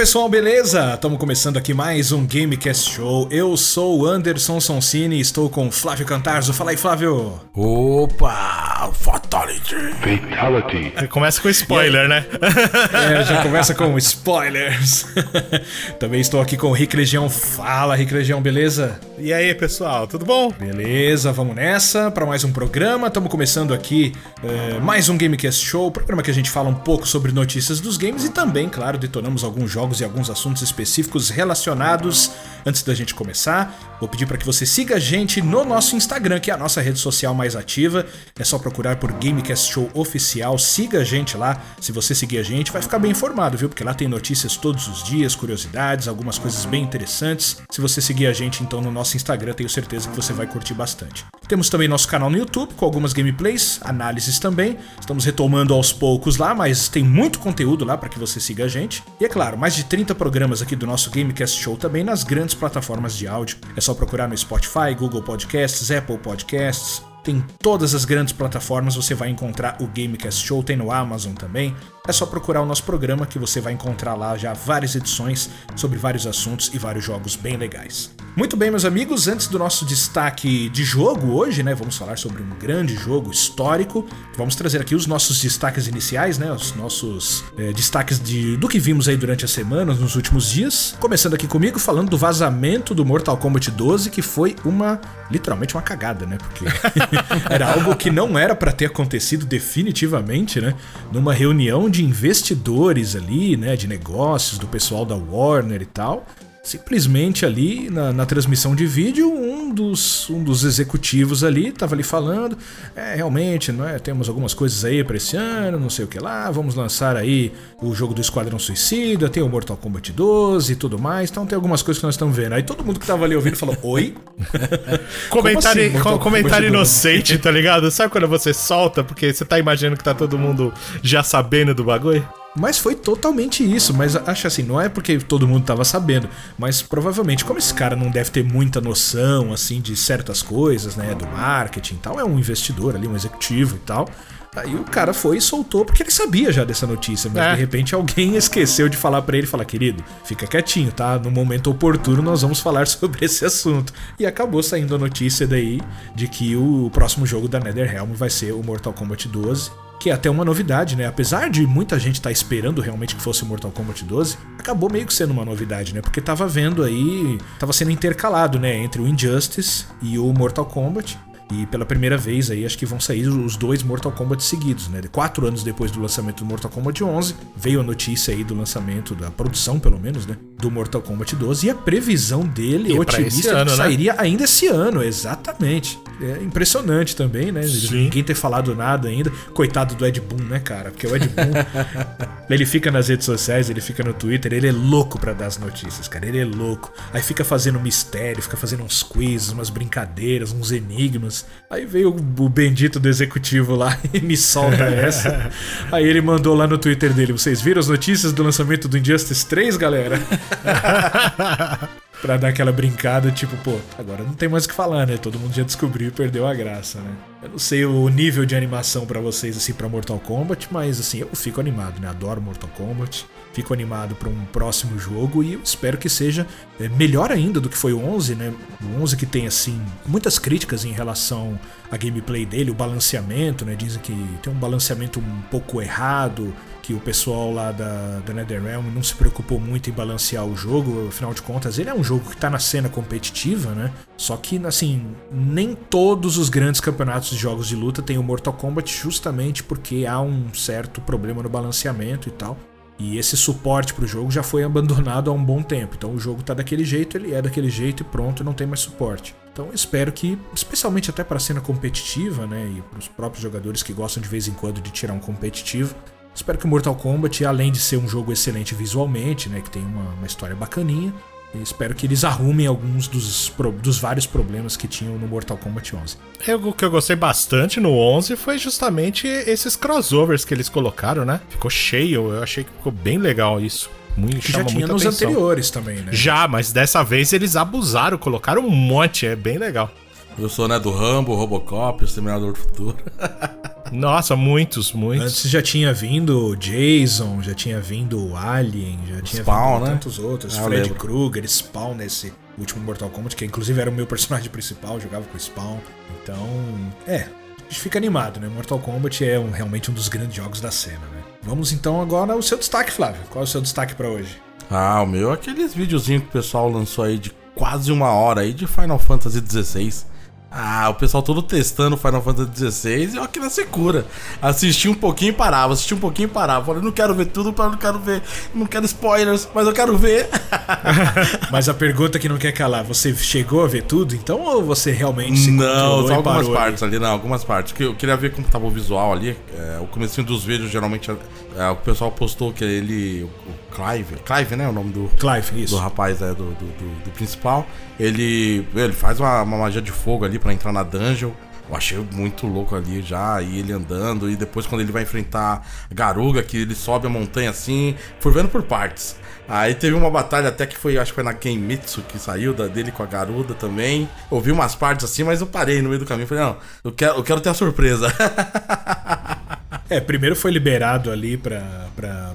Pessoal, beleza? Estamos começando aqui mais um Gamecast Show. Eu sou o Anderson Sonsini e estou com o Flávio Cantarzo. Fala aí, Flávio. Opa! Fatality! Fatality! Começa com spoiler, né? é, já começa com spoilers. Também estou aqui com o Rick Legião. Fala, Rick Legião, beleza? E aí, pessoal, tudo bom? Beleza, vamos nessa para mais um programa. Estamos começando aqui é, mais um Gamecast Show, programa que a gente fala um pouco sobre notícias dos games e também, claro, detonamos alguns jogos e alguns assuntos específicos relacionados. Antes da gente começar, vou pedir para que você siga a gente no nosso Instagram, que é a nossa rede social mais ativa. É só procurar por Gamecast Show Oficial. Siga a gente lá. Se você seguir a gente, vai ficar bem informado, viu? Porque lá tem notícias todos os dias, curiosidades, algumas coisas bem interessantes. Se você seguir a gente então no nosso Instagram, tenho certeza que você vai curtir bastante. Temos também nosso canal no YouTube com algumas gameplays, análises também. Estamos retomando aos poucos lá, mas tem muito conteúdo lá para que você siga a gente. E é claro, mais de 30 programas aqui do nosso Gamecast Show também nas grandes plataformas de áudio. É só procurar no Spotify, Google Podcasts, Apple Podcasts, tem todas as grandes plataformas, você vai encontrar o Gamecast Show, tem no Amazon também. É só procurar o nosso programa que você vai encontrar lá já várias edições sobre vários assuntos e vários jogos bem legais. Muito bem, meus amigos, antes do nosso destaque de jogo hoje, né, vamos falar sobre um grande jogo histórico. Vamos trazer aqui os nossos destaques iniciais, né, os nossos é, destaques de, do que vimos aí durante a semana, nos últimos dias. Começando aqui comigo, falando do vazamento do Mortal Kombat 12, que foi uma, literalmente uma cagada, né, porque era algo que não era para ter acontecido definitivamente, né, numa reunião de investidores ali, né, de negócios, do pessoal da Warner e tal simplesmente ali na, na, transmissão de vídeo um dos, um dos executivos ali estava ali falando é realmente não é temos algumas coisas aí para esse ano não sei o que lá vamos lançar aí o jogo do Esquadrão Suicida tem o Mortal Kombat 12 e tudo mais então tem algumas coisas que nós estamos vendo. Aí todo mundo que estava ali ouvindo falou oi? Comentário assim, comentário inocente tá ligado? Sabe quando você solta porque você tá imaginando que tá todo mundo já sabendo do bagulho mas foi totalmente isso, mas acho assim, não é porque todo mundo tava sabendo, mas provavelmente, como esse cara não deve ter muita noção, assim, de certas coisas, né, do marketing e tal, é um investidor ali, um executivo e tal, Aí o cara foi e soltou porque ele sabia já dessa notícia, mas é. de repente alguém esqueceu de falar para ele, falar, querido, fica quietinho, tá? No momento oportuno nós vamos falar sobre esse assunto. E acabou saindo a notícia daí de que o próximo jogo da NetherRealm vai ser o Mortal Kombat 12 que é até uma novidade, né? Apesar de muita gente estar tá esperando realmente que fosse Mortal Kombat 12, acabou meio que sendo uma novidade, né? Porque tava vendo aí, tava sendo intercalado, né, entre o Injustice e o Mortal Kombat. E pela primeira vez aí, acho que vão sair os dois Mortal Kombat seguidos, né? Quatro anos depois do lançamento do Mortal Kombat 11, veio a notícia aí do lançamento, da produção pelo menos, né? Do Mortal Kombat 12 e a previsão dele, e otimista, ano, né? sairia ainda esse ano, exatamente. É impressionante também, né? Sim. Ninguém ter falado nada ainda. Coitado do Ed Boon, né, cara? Porque o Ed Boon, ele fica nas redes sociais, ele fica no Twitter, ele é louco para dar as notícias, cara. Ele é louco. Aí fica fazendo mistério, fica fazendo uns quizzes, umas brincadeiras, uns enigmas. Aí veio o bendito do executivo lá e me solta essa. Aí ele mandou lá no Twitter dele: Vocês viram as notícias do lançamento do Injustice 3, galera? Pra dar aquela brincada, tipo, pô, agora não tem mais o que falar, né? Todo mundo já descobriu e perdeu a graça, né? Eu não sei o nível de animação para vocês, assim, para Mortal Kombat, mas, assim, eu fico animado, né? Adoro Mortal Kombat. Fico animado para um próximo jogo e espero que seja é, melhor ainda do que foi o 11, né? O 11 que tem, assim, muitas críticas em relação à gameplay dele, o balanceamento, né? Dizem que tem um balanceamento um pouco errado, que o pessoal lá da, da NetherRealm não se preocupou muito em balancear o jogo, afinal de contas, ele é um jogo que está na cena competitiva, né? Só que, assim, nem todos os grandes campeonatos de jogos de luta têm o Mortal Kombat justamente porque há um certo problema no balanceamento e tal. E esse suporte para o jogo já foi abandonado há um bom tempo. Então o jogo está daquele jeito, ele é daquele jeito e pronto, não tem mais suporte. Então espero que, especialmente até para a cena competitiva, né, e para os próprios jogadores que gostam de vez em quando de tirar um competitivo, espero que Mortal Kombat, além de ser um jogo excelente visualmente, né, que tem uma, uma história bacaninha, espero que eles arrumem alguns dos, dos vários problemas que tinham no Mortal Kombat 11. É, o que eu gostei bastante no 11 foi justamente esses crossovers que eles colocaram, né? Ficou cheio, eu achei que ficou bem legal isso. Muito, já tinha nos atenção. anteriores também, né? Já, mas dessa vez eles abusaram, colocaram um monte, é bem legal. Eu sou né, do Rambo, Robocop, o Exterminador do Futuro. Nossa, muitos, muitos. Antes já tinha vindo Jason, já tinha vindo Alien, já tinha Spawn, vindo né? tantos outros. Ah, Fred lembro. Krueger, Spawn nesse último Mortal Kombat, que inclusive era o meu personagem principal, jogava com o Spawn. Então, é, a gente fica animado, né? Mortal Kombat é um- realmente um dos grandes jogos da cena, né? Vamos então agora ao seu destaque, Flávio. Qual é o seu destaque pra hoje? Ah, o meu é aqueles videozinhos que o pessoal lançou aí de quase uma hora aí de Final Fantasy XVI. Ah, o pessoal todo testando Final Fantasy XVI e eu aqui na secura. Assisti um pouquinho e parava, assisti um pouquinho e parava. Falei, não quero ver tudo, não quero ver, não quero spoilers, mas eu quero ver. Mas a pergunta que não quer calar, você chegou a ver tudo então ou você realmente se Não, só algumas parou ali? partes ali, não, algumas partes. Que eu queria ver como tava o visual ali. É, o comecinho dos vídeos, geralmente, é, o pessoal postou que ele. O Clive, Clive, né? O nome do, Clive, isso. do rapaz é, do, do, do- do principal. Ele, ele faz uma, uma magia de fogo ali pra entrar na dungeon. Eu achei muito louco ali já, e ele andando, e depois quando ele vai enfrentar a Garuga, que ele sobe a montanha assim, foi vendo por partes. Aí teve uma batalha até que foi, acho que foi na Kenmitsu que saiu da, dele com a Garuda também. Ouvi umas partes assim, mas eu parei no meio do caminho. Falei, não, eu quero, eu quero ter a surpresa. É, primeiro foi liberado ali pra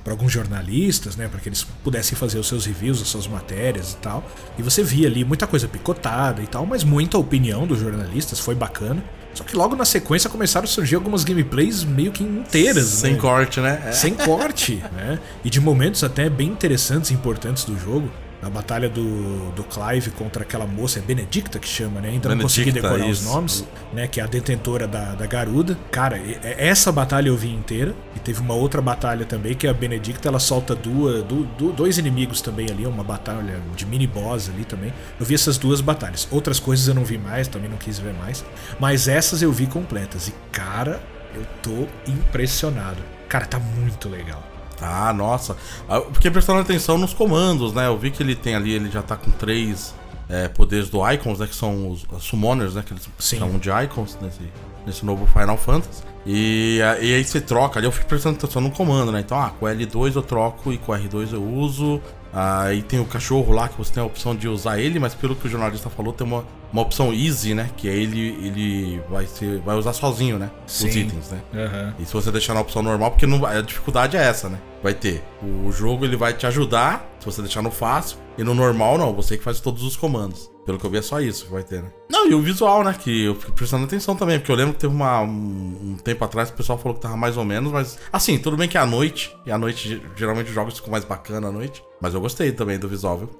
alguns jornalistas, né, para que eles pudessem fazer os seus reviews, as suas matérias e tal. E você via ali muita coisa picotada e tal, mas muita opinião dos jornalistas, foi bacana. Só que logo na sequência começaram a surgir algumas gameplays meio que inteiras, Sem né? corte, né? É. sem corte, né? E de momentos até bem interessantes e importantes do jogo. A batalha do, do Clive contra aquela moça, é Benedicta que chama, né? Ainda não consegui Benedicta, decorar os isso. nomes, né? Que é a detentora da, da Garuda. Cara, e- essa batalha eu vi inteira. E teve uma outra batalha também, que é a Benedicta, ela solta duas, du- du- dois inimigos também ali, uma batalha de mini boss ali também. Eu vi essas duas batalhas. Outras coisas eu não vi mais, também não quis ver mais. Mas essas eu vi completas. E, cara, eu tô impressionado. Cara, tá muito legal. Ah, nossa. Ah, fiquei prestando atenção nos comandos, né? Eu vi que ele tem ali, ele já tá com três é, poderes do Icons, né? Que são os, os Summoners, né? Que eles Sim. chamam de Icons nesse, nesse novo Final Fantasy. E, ah, e aí você troca ali, eu fico prestando atenção no comando, né? Então, ah, com L2 eu troco e com R2 eu uso. Aí tem o cachorro lá que você tem a opção de usar ele, mas pelo que o jornalista falou, tem uma, uma opção easy, né? Que é ele, ele vai, ser, vai usar sozinho, né? Os Sim. itens, né? Aham. E se você deixar na opção normal, porque não, a dificuldade é essa, né? Vai ter. O jogo ele vai te ajudar se você deixar no fácil. E no normal, não. Você que faz todos os comandos. Pelo que eu vi, é só isso que vai ter, né? Não, e o visual, né? Que eu fiquei prestando atenção também. Porque eu lembro que teve uma, um, um tempo atrás que o pessoal falou que tava mais ou menos. Mas, assim, tudo bem que é à noite. E à noite, ge- geralmente, os jogos ficam mais bacana à noite. Mas eu gostei também do visual, viu?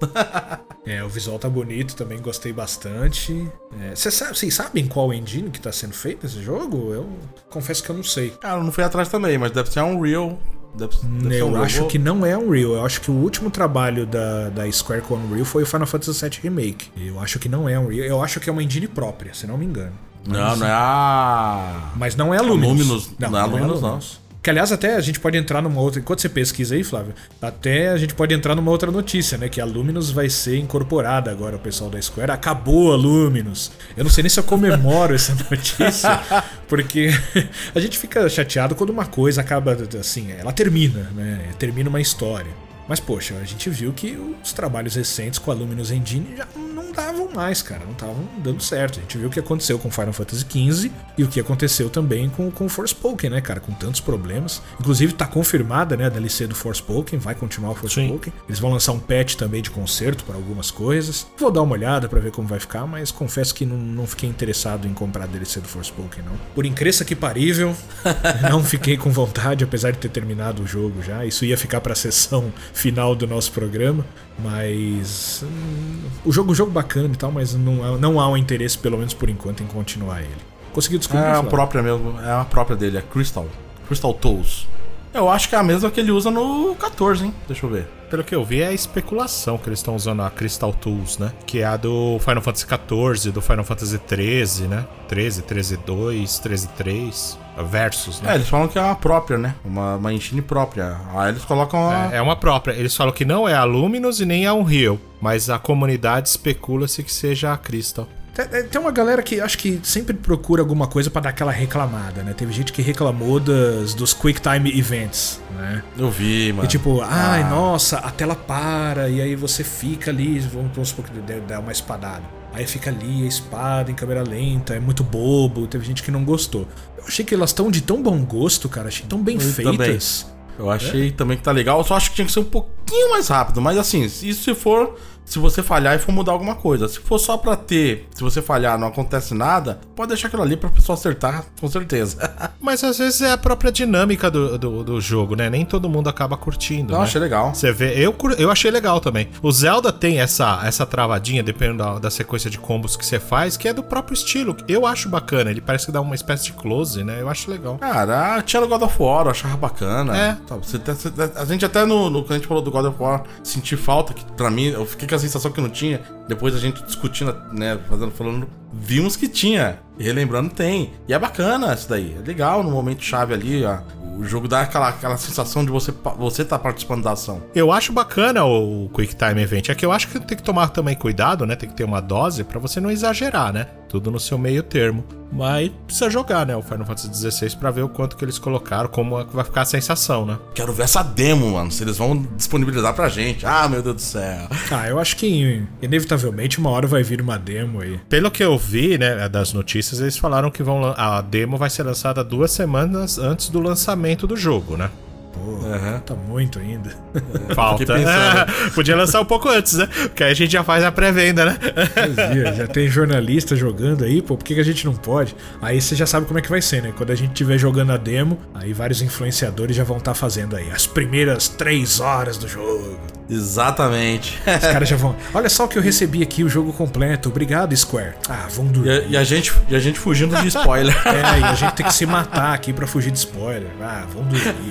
É, o visual tá bonito, também gostei bastante. É, cê sa- Vocês sabem qual engine que tá sendo feito esse jogo? Eu confesso que eu não sei. Cara, eu não fui atrás também, mas deve ser um Unreal. Deve ser eu acho que não é Unreal. Eu acho que o último trabalho da, da Square com Unreal foi o Final Fantasy VII Remake. Eu acho que não é Unreal. Eu acho que é uma engine própria, se não me engano. Não, não é a. Mas não é a Luminous. Luminous. Não é a Luminous, não. Que aliás, até a gente pode entrar numa outra. Enquanto você pesquisa aí, Flávio, até a gente pode entrar numa outra notícia, né? Que a Luminous vai ser incorporada agora, o pessoal da Square. Acabou a Luminous. Eu não sei nem se eu comemoro essa notícia, porque a gente fica chateado quando uma coisa acaba assim, ela termina, né? Termina uma história. Mas, poxa, a gente viu que os trabalhos recentes com a Luminous Engine já não davam mais, cara. Não estavam dando certo. A gente viu o que aconteceu com Final Fantasy XV e o que aconteceu também com, com Forspoken, né, cara? Com tantos problemas. Inclusive, tá confirmada, né, a DLC do Forspoken. Vai continuar o Forspoken. Eles vão lançar um patch também de conserto para algumas coisas. Vou dar uma olhada para ver como vai ficar, mas confesso que não, não fiquei interessado em comprar a DLC do Forspoken, não. Por incrível que parível, não fiquei com vontade, apesar de ter terminado o jogo já. Isso ia ficar pra sessão final do nosso programa, mas hum, o jogo, o jogo bacana e tal, mas não, há- não há um interesse, pelo menos por enquanto, em continuar ele. Conseguiu descobrir? É a Flávio? própria mesmo, é a própria dele, é Crystal. Crystal Tools. Eu acho que é a mesma que ele usa no 14, hein? Deixa eu ver. Pelo que eu vi, é a especulação que eles estão usando a Crystal Tools, né? Que é a do Final Fantasy XIV, do Final Fantasy XIII, né? 13, 13 2, 13 3, Versus, É, né? eles falam que é uma própria, né? Uma, uma engine própria. Aí eles colocam a... É, é uma própria. Eles falam que não é a Luminous e nem a Unreal, mas a comunidade especula-se que seja a Crystal. Tem- Tem uma galera que acho que sempre procura alguma coisa pra dar aquela reclamada, né? Teve gente que reclamou das, dos Quick Time Events, né? Eu vi, mano. E tipo, ai, Ah. nossa, a tela para, e aí você fica ali, vamos, vamos supor que dá uma espadada. aí fica ali a espada em câmera lenta, é muito bobo, teve gente que não gostou. Eu achei que elas estão de tão bom gosto, cara, achei tão bem Eu feitas. Eu achei também que tá legal, eu só acho que tinha que ser um pouquinho mais rápido, mas assim, isso se for se você falhar e for mudar alguma coisa. Se for só pra ter, se você falhar não acontece nada, pode deixar aquilo ali pra pessoa acertar, com certeza. Mas às vezes é a própria dinâmica do, do, do jogo, né? Nem todo mundo acaba curtindo. Não, né? achei legal. Você vê, eu, eu achei legal também. O Zelda tem essa, essa travadinha, dependendo da, da sequência de combos que você faz, que é do próprio estilo. Eu acho bacana, ele parece que dá uma espécie de close, né? Eu acho legal. Cara, tinha no God of War, eu achava bacana. É. Tá, você até- você- a gente até no, no. Quando a gente falou do God of War, senti falta, que pra mim, eu fiquei com a sensação que não tinha. Depois a gente discutindo, né, fazendo, falando, vimos que tinha. E relembrando, tem. E é bacana isso daí. É legal no momento chave ali, ó. O jogo dá aquela, aquela sensação de você, você tá participando da ação. Eu acho bacana o, Quick Time Event. É que eu acho que tem que tomar também cuidado, né? Tem que ter uma dose pra você não exagerar, né? Tudo no seu meio termo. Mas precisa jogar, né? O Final Fantasy XVI pra ver o quanto que eles colocaram, como é vai ficar a sensação, né? Quero ver essa demo, mano. Se eles vão disponibilizar pra gente. Ah, meu Deus do céu. Ah, eu acho que inevitavelmente uma hora vai vir uma demo aí. Pelo que eu vi, né, das notícias, eles falaram que vão a demo vai ser lançada duas semanas antes do lançamento do jogo, né? Pô, Aham. tá muito ainda. Falta. Fiquei pensando. Podia lançar um pouco antes, né? Porque aí a gente já faz a pré-venda, né? Dizia, já tem jornalista jogando aí, pô, por que, que a gente não pode? Aí você já sabe como é que vai ser, né? Quando a gente estiver jogando a demo, aí vários influenciadores já vão estar fazendo aí as primeiras três horas do jogo. Exatamente. Os caras já vão. Olha só o que eu recebi aqui, o jogo completo. Obrigado, Square. Ah, vão dormir. E a, e a gente, e a gente fugindo de spoiler. É, e a gente tem que se matar aqui pra fugir de spoiler. Ah, vão dormir.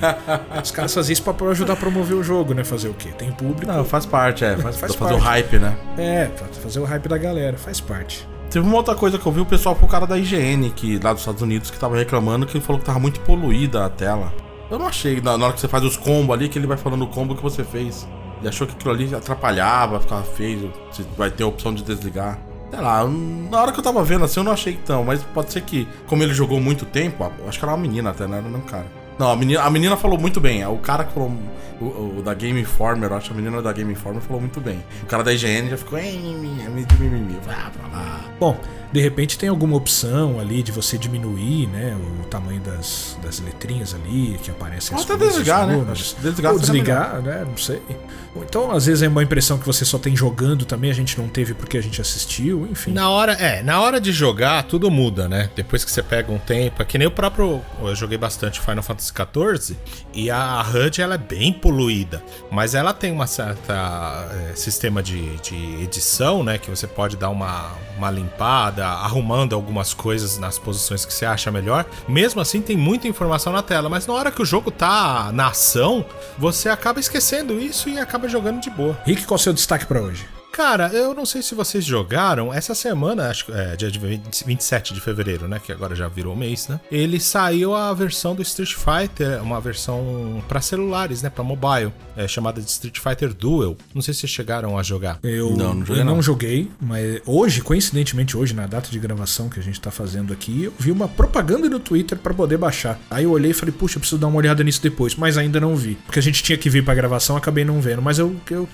Os caras fazem isso pra ajudar a promover o jogo, né? Fazer o quê? Tem público. Não, faz parte, é. Faz, Faz fazer o hype, né? É, fazer o hype da galera. Faz parte. Teve uma outra coisa que eu vi, o pessoal foi o cara da IGN, que, lá dos Estados Unidos, que tava reclamando que ele falou que tava muito poluída a tela. Eu não achei, na, na hora que você faz os combos ali, que ele vai falando o combo que você fez. Ele achou que aquilo ali atrapalhava, ficava feio, você vai ter a opção de desligar. Sei lá, na hora que eu tava vendo assim, eu não achei tão, mas pode ser que, como ele jogou muito tempo, acho que era uma menina até, não era um cara. Não, a menina, a menina falou muito bem. O cara que falou. O, o da Game Informer, acho que a menina da Game Informer falou muito bem. O cara da IGN já ficou. "Ei, mimimi, mimimi, vá pra lá." Bom, de repente tem alguma opção ali de você diminuir, né, o tamanho das, das letrinhas ali que aparecem Ou as até coisas, desligar, né? desligar Ou desligar, né? Não sei. Ou então, às vezes é uma impressão que você só tem jogando também, a gente não teve porque a gente assistiu, enfim. Na hora, é, na hora de jogar, tudo muda, né? Depois que você pega um tempo, é que nem o próprio. Eu joguei bastante Final Fantasy XIV e a HUD ela é bem poluída, mas ela tem uma certa é, sistema de, de edição, né? Que você pode dar uma, uma limpada, arrumando algumas coisas nas posições que você acha melhor. Mesmo assim, tem muita informação na tela, mas na hora que o jogo tá na ação, você acaba esquecendo isso e acaba jogando de boa. Rick, qual é o seu destaque pra hoje? Cara, eu não sei se vocês jogaram. Essa semana, acho que é dia de 20 27 de fevereiro, né? Que agora já virou mês, né? Ele saiu a versão do Street Fighter, uma versão pra celulares, né? Pra mobile, é, chamada de Street Fighter Duel. Não sei se vocês chegaram a jogar. Eu Não, não joguei, eu não, não. joguei, mas hoje, coincidentemente hoje, na data de gravação que a gente tá fazendo aqui, eu vi uma propaganda no Twitter pra poder baixar. Aí eu olhei e falei, puxa, eu preciso dar uma olhada nisso depois, mas ainda não vi. Porque a gente tinha que vir pra gravação, acabei não vendo, mas eu, eu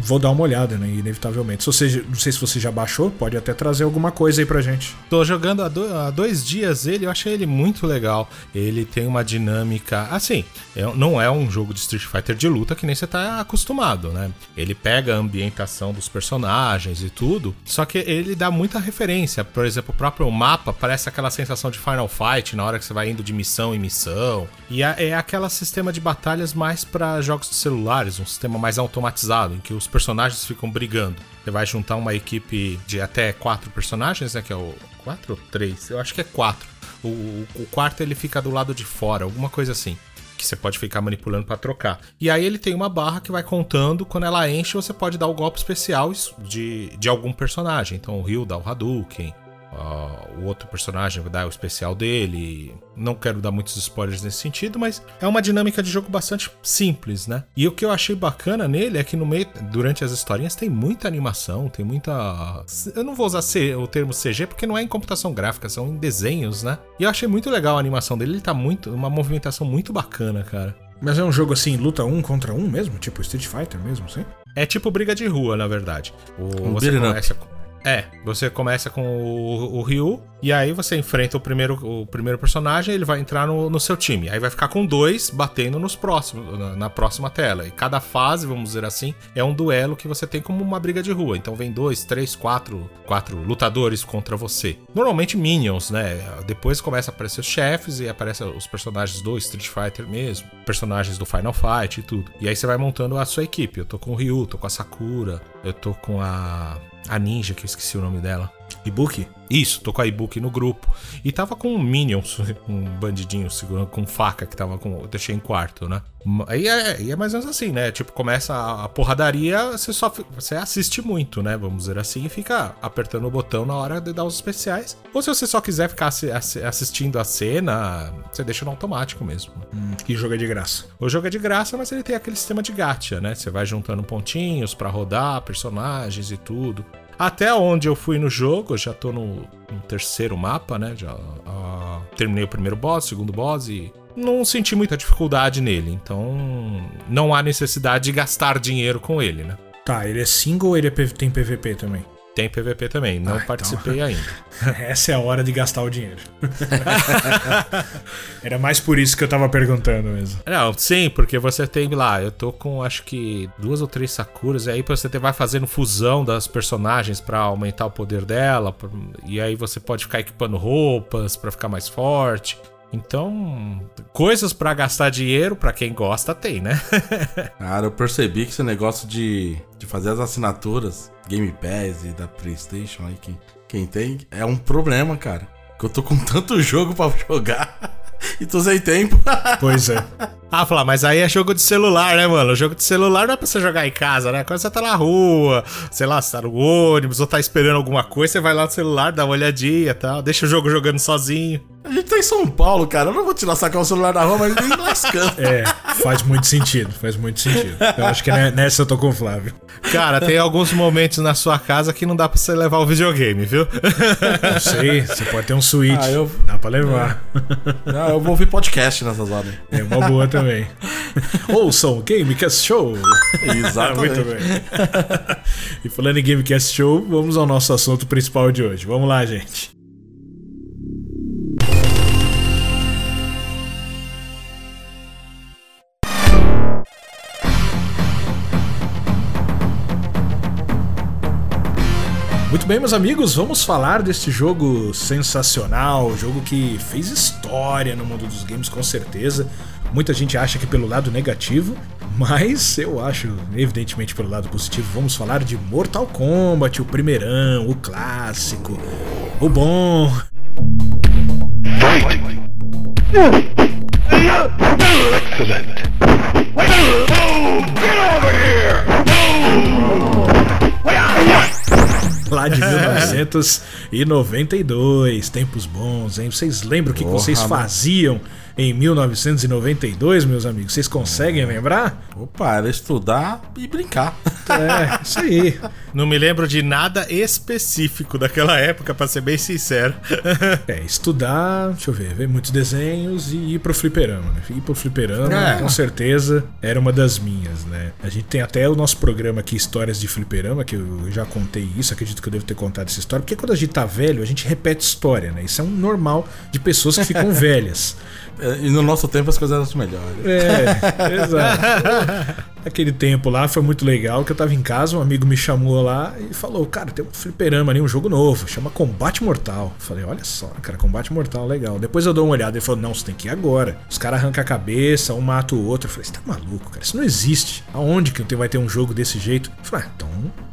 vou dar uma olhada, né, inevitavelmente. Se você, não sei se você já baixou, pode até trazer alguma coisa aí pra gente. Tô jogando há, do- há dois dias ele, eu achei ele muito legal. Ele tem uma dinâmica. Assim, é- não é um jogo de Street Fighter de luta que nem você tá acostumado, né? Ele pega a ambientação dos personagens e tudo, só que ele dá muita referência. Por exemplo, o próprio mapa parece aquela sensação de Final Fight na hora que você vai indo de missão em missão. E é, é aquele sistema de batalhas mais para jogos de celulares, um sistema mais automatizado, em que os personagens ficam brigando. Você vai juntar uma equipe de até quatro personagens, né? Que é o. Quatro ou três? Eu acho que é quatro. O, o, o quarto ele fica do lado de fora, alguma coisa assim. Que você pode ficar manipulando pra trocar. E aí ele tem uma barra que vai contando. Quando ela enche, você pode dar o golpe especial de, de algum personagem. Então o Ryu dá o Hadouken. Ah, o outro personagem vai dar o especial dele. Não quero dar muitos spoilers nesse sentido, mas é uma dinâmica de jogo bastante simples, né? E o que eu achei bacana nele é que no meio, durante as historinhas, tem muita animação, tem muita. Eu não vou usar C- o termo CG porque não é em computação gráfica, são em desenhos, né? E eu achei muito legal a animação dele, ele tá muito. uma movimentação muito bacana, cara. Mas é um jogo assim, luta um contra um mesmo? Tipo Street Fighter mesmo, sim? É tipo briga de rua, na verdade. O, Um você up. É, você começa com o, o Ryu, e aí você enfrenta o primeiro, o primeiro personagem, ele vai entrar no, no seu time. Aí vai ficar com dois batendo nos próximos, na, na, próxima tela. E cada fase, vamos dizer assim, é um duelo que você tem como uma briga de rua. Então vem dois, três, quatro, quatro lutadores contra você. Normalmente minions, né? Depois começa a aparecer os chefes e aparecem os personagens do Street Fighter mesmo, personagens do Final Fight e tudo. E aí você vai montando a sua equipe. Eu tô com o Ryu, tô com a Sakura, eu tô com a a ninja, que eu esqueci o nome dela. E-book? Isso, tô com a e-book no grupo. E tava com um Minions, um bandidinho segurando com faca que tava com. Eu deixei em quarto, né? Aí é, é, mais ou menos assim, né? Tipo, começa a, a porradaria, você só você assiste muito, né? Vamos dizer assim, e fica apertando o botão na hora de dar os especiais. Ou se você só quiser ficar assistindo a cena, você deixa no automático mesmo. Hum, que jogo é de graça. O jogo é de graça, mas ele tem aquele sistema de gacha, né? Você vai juntando pontinhos para rodar personagens e tudo. Até onde eu fui no jogo, eu já tô no, no terceiro mapa, né? Já uh, terminei o primeiro boss, segundo boss e não senti muita dificuldade nele. Então não há necessidade de gastar dinheiro com ele, né? Tá, ele é single ou ele é, tem PVP também? Tem PVP também, não ah, então. participei então... ainda. Essa é a hora de gastar o dinheiro. Era mais por isso que eu tava perguntando mesmo. Não, sim, porque você tem lá, eu tô com acho que duas ou três Sakuras, e aí você vai fazendo fusão das personagens para aumentar o poder dela, e aí você pode ficar equipando roupas para ficar mais forte. Então, coisas para gastar dinheiro, para quem gosta, tem, né? Cara, eu percebi que esse negócio de, de fazer as assinaturas Game Pass e da PlayStation aí, quem, quem tem, é um problema, cara. Que eu tô com tanto jogo para jogar e tô sem tempo. Pois é. Ah, falar, mas aí é jogo de celular, né, mano? Jogo de celular não é pra você jogar em casa, né? Quando você tá na rua, sei lá, você tá no ônibus ou tá esperando alguma coisa, você vai lá no celular, dá uma olhadinha e tal, deixa o jogo jogando sozinho. A gente tá em São Paulo, cara. Eu não vou tirar sacar o celular da rua, mas nem lascando. É, faz muito sentido, faz muito sentido. Eu acho que nessa eu tô com o Flávio. Cara, tem alguns momentos na sua casa que não dá pra você levar o videogame, viu? Não sei, você pode ter um Switch. Ah, eu... Dá pra levar. É. Não, eu vou ouvir podcast nessas horas. É uma boa também. Ouçam Gamecast Show. Exatamente. Muito bem. E falando em Gamecast Show, vamos ao nosso assunto principal de hoje. Vamos lá, gente. Muito bem, meus amigos, vamos falar deste jogo sensacional, jogo que fez história no mundo dos games com certeza. Muita gente acha que pelo lado negativo, mas eu acho, evidentemente, pelo lado positivo. Vamos falar de Mortal Kombat, o primeirão, o clássico, o bom. Excellent. Get over here! lá de 1992. Tempos bons, hein? Vocês lembram o que, que vocês faziam em 1992, meus amigos? Vocês conseguem lembrar? Opa, era estudar e brincar. É, isso aí. Não me lembro de nada específico daquela época, pra ser bem sincero. É, estudar, deixa eu ver, ver muitos desenhos e ir pro fliperama, né? Ir pro fliperama, é. com certeza, era uma das minhas, né? A gente tem até o nosso programa aqui, Histórias de Fliperama, que eu já contei isso, acredito que eu devo ter contado essa história, porque quando a gente tá velho, a gente repete história, né? Isso é um normal de pessoas que ficam velhas. É, e no nosso tempo as coisas eram melhores. É, exato. Aquele tempo lá foi muito legal, que eu tava em casa, um amigo me chamou lá e falou, cara, tem um fliperama ali, um jogo novo, chama Combate Mortal. Eu falei, olha só, cara, Combate Mortal, legal. Depois eu dou uma olhada, ele falou, não, você tem que ir agora. Os caras arrancam a cabeça, um mata o outro. Eu falei, você tá maluco, cara, isso não existe. Aonde que vai ter um jogo desse jeito? Eu falei, ah, então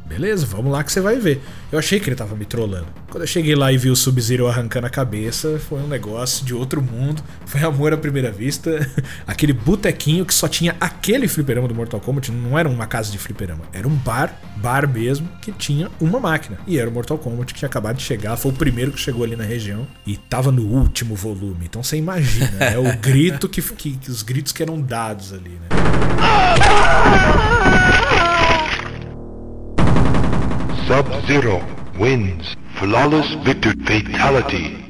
Beleza, vamos lá que você vai ver. Eu achei que ele tava me trollando. Quando eu cheguei lá e vi o Sub-Zero arrancando a cabeça, foi um negócio de outro mundo. Foi amor à primeira vista. Aquele botequinho que só tinha aquele fliperama do Mortal Kombat, não era uma casa de fliperama, era um bar, bar mesmo, que tinha uma máquina. E era o Mortal Kombat que tinha acabado de chegar, foi o primeiro que chegou ali na região e tava no último volume. Então você imagina, né? O grito que, que, que os gritos que eram dados ali, né? Sub-Zero wins. Flawless victory. Fatality.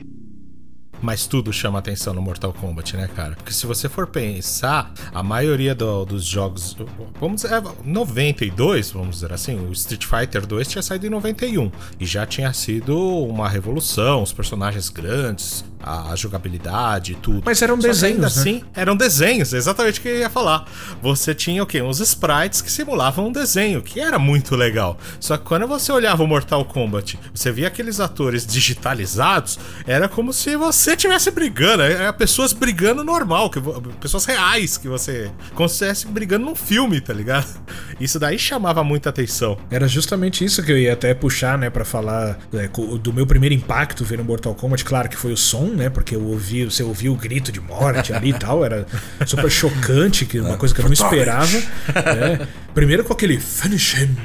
Mas tudo chama atenção no Mortal Kombat, né, cara? Porque se você for pensar, a maioria do, dos jogos. Vamos dizer, 92, vamos dizer assim, o Street Fighter 2 tinha saído em 91. E já tinha sido uma revolução, os personagens grandes, a, jogabilidade e tudo. Mas eram Só desenhos, né? assim, eram desenhos, exatamente o que eu ia falar. Você tinha o quê? Uns sprites que simulavam um desenho, que era muito legal. Só que quando você olhava o Mortal Kombat, você via aqueles atores digitalizados, era como se você estivesse brigando, era pessoas brigando normal, que, pessoas reais que você como se estivesse brigando num filme, tá ligado? Isso daí chamava muita atenção. Era justamente isso que eu ia até puxar, né, para falar é, do meu primeiro impacto vendo Mortal Kombat, claro que foi o som, né? Porque eu ouvi, você ouviu o grito de morte ali e tal, era super chocante, que uma coisa que eu não esperava. Né? Primeiro com aquele finish him.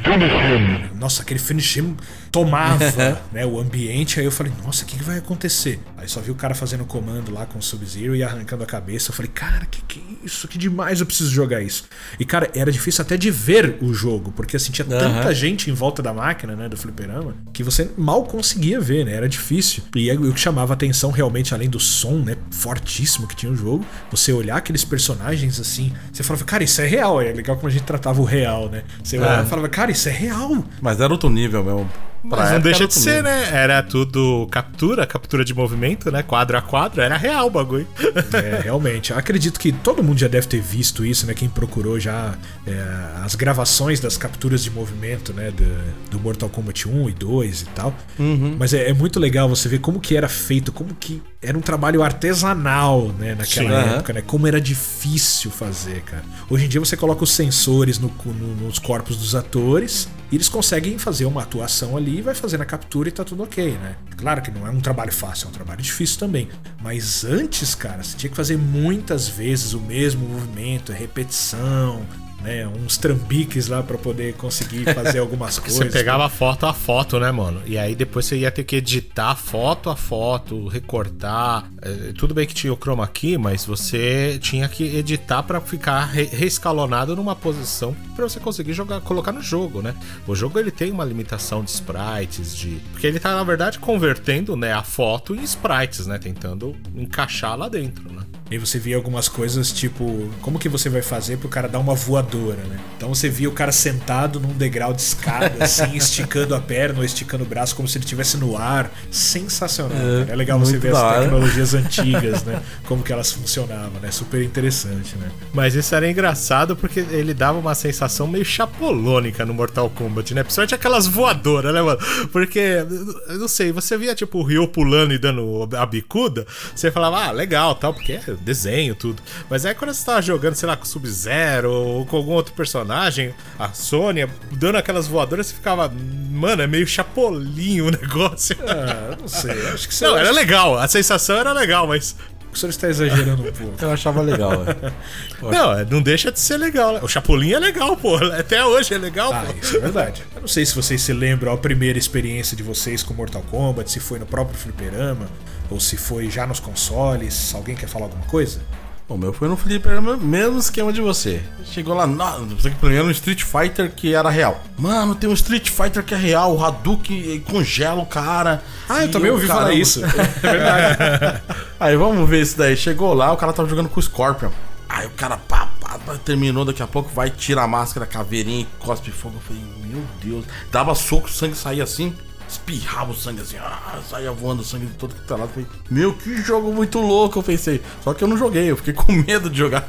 Nossa, aquele finish him tomava né, o ambiente, aí eu falei, nossa, o que, que vai acontecer? Aí só vi o cara fazendo comando lá com o Sub-Zero e arrancando a cabeça. Eu falei, cara, que que é isso? Que demais eu preciso jogar isso. E, cara, era difícil até de ver o jogo, porque assim, tinha tanta gente em volta da máquina, né, do fliperama, que você mal conseguia ver, né? Era difícil. E o que chamava atenção realmente, além do som, né, fortíssimo que tinha o jogo, você olhar aqueles personagens assim, você falava, cara, isso é real. É legal como a gente tratava o real, né? Você é. falava, cara, isso é real. Mas era outro nível mesmo. Mas não deixa de ser, né? Era tudo captura, captura de movimento, né? Quadro a quadro, era real o bagulho. É, realmente. Acredito que todo mundo já deve ter visto isso, né? Quem procurou já é, as gravações das capturas de movimento, né? Do, do Mortal Kombat 1 e 2 e tal. Uhum. Mas é, é, muito legal você ver como que era feito, como que era um trabalho artesanal, né? Naquela Sim, época, uhum. né? Como era difícil fazer, cara. Hoje em dia você coloca os sensores no, no, nos corpos dos atores e eles conseguem fazer uma atuação ali e vai fazendo a captura e tá tudo ok, né? Claro que não é um trabalho fácil, é um trabalho difícil também. Mas antes, cara, você tinha que fazer muitas vezes o mesmo movimento, repetição, né, uns trambiques lá para poder conseguir fazer algumas coisas. Você pegava foto a foto, né, mano? E aí depois você ia ter que editar foto a foto, recortar. É, tudo bem que tinha o chroma key, mas você tinha que editar para ficar re reescalonado numa posição para você conseguir jogar, colocar no jogo, né? O jogo ele tem uma limitação de sprites, de porque ele tá na verdade convertendo, né, a foto em sprites, né, tentando encaixar lá dentro, né? E você via algumas coisas tipo, como que você vai fazer pro cara dar uma voadora, né? Então você via o cara sentado num degrau de escada, assim, esticando a perna ou esticando o braço como se ele estivesse no ar. Sensacional. É, é legal você ver as tecnologias antigas, né? Como que elas funcionavam, né? Super interessante, né? Mas isso era engraçado porque ele dava uma sensação meio chapolônica no Mortal Kombat, né? Principalmente aquelas voadoras, né, mano? Porque, eu não sei, você via tipo o Ryo pulando e dando a bicuda, você falava, ah, legal, tal, porque é desenho, tudo. Mas aí quando você tava jogando, sei lá, com Sub-Zero ou com algum outro personagem, a Sônia, dando aquelas voadoras, você ficava, mano, é meio chapolinho o negócio. Ah, não sei, acho que Não, era legal, a sensação era legal, mas o senhor está exagerando um pouco. Eu achava legal, é. Não, é, não deixa de ser legal. Né? O Chapolin é legal, pô. Até hoje é legal, ah, pô. Isso é verdade. Eu não sei se vocês se lembram a primeira experiência de vocês com Mortal Kombat, se foi no próprio fliperama ou se foi já nos consoles. Alguém quer falar alguma coisa? O meu foi no Flipper, mesmo esquema de você. Chegou lá, que primeiro no Street Fighter que era real. Mano, tem um Street Fighter que é real, o Hadouken congela o cara. Ah, eu também ouvi caramba. falar isso. é verdade. Aí vamos ver isso daí. Chegou lá, o cara tava jogando com o Scorpion. Aí o cara, pá, pá, pá, terminou, daqui a pouco vai, tira a máscara, caveirinha cospe fogo. Eu falei, meu Deus. Dava soco, o sangue saía assim espirrava o sangue assim, ah, saia voando sangue de todo que é lado. Falei, meu, que jogo muito louco, eu pensei. Só que eu não joguei, eu fiquei com medo de jogar.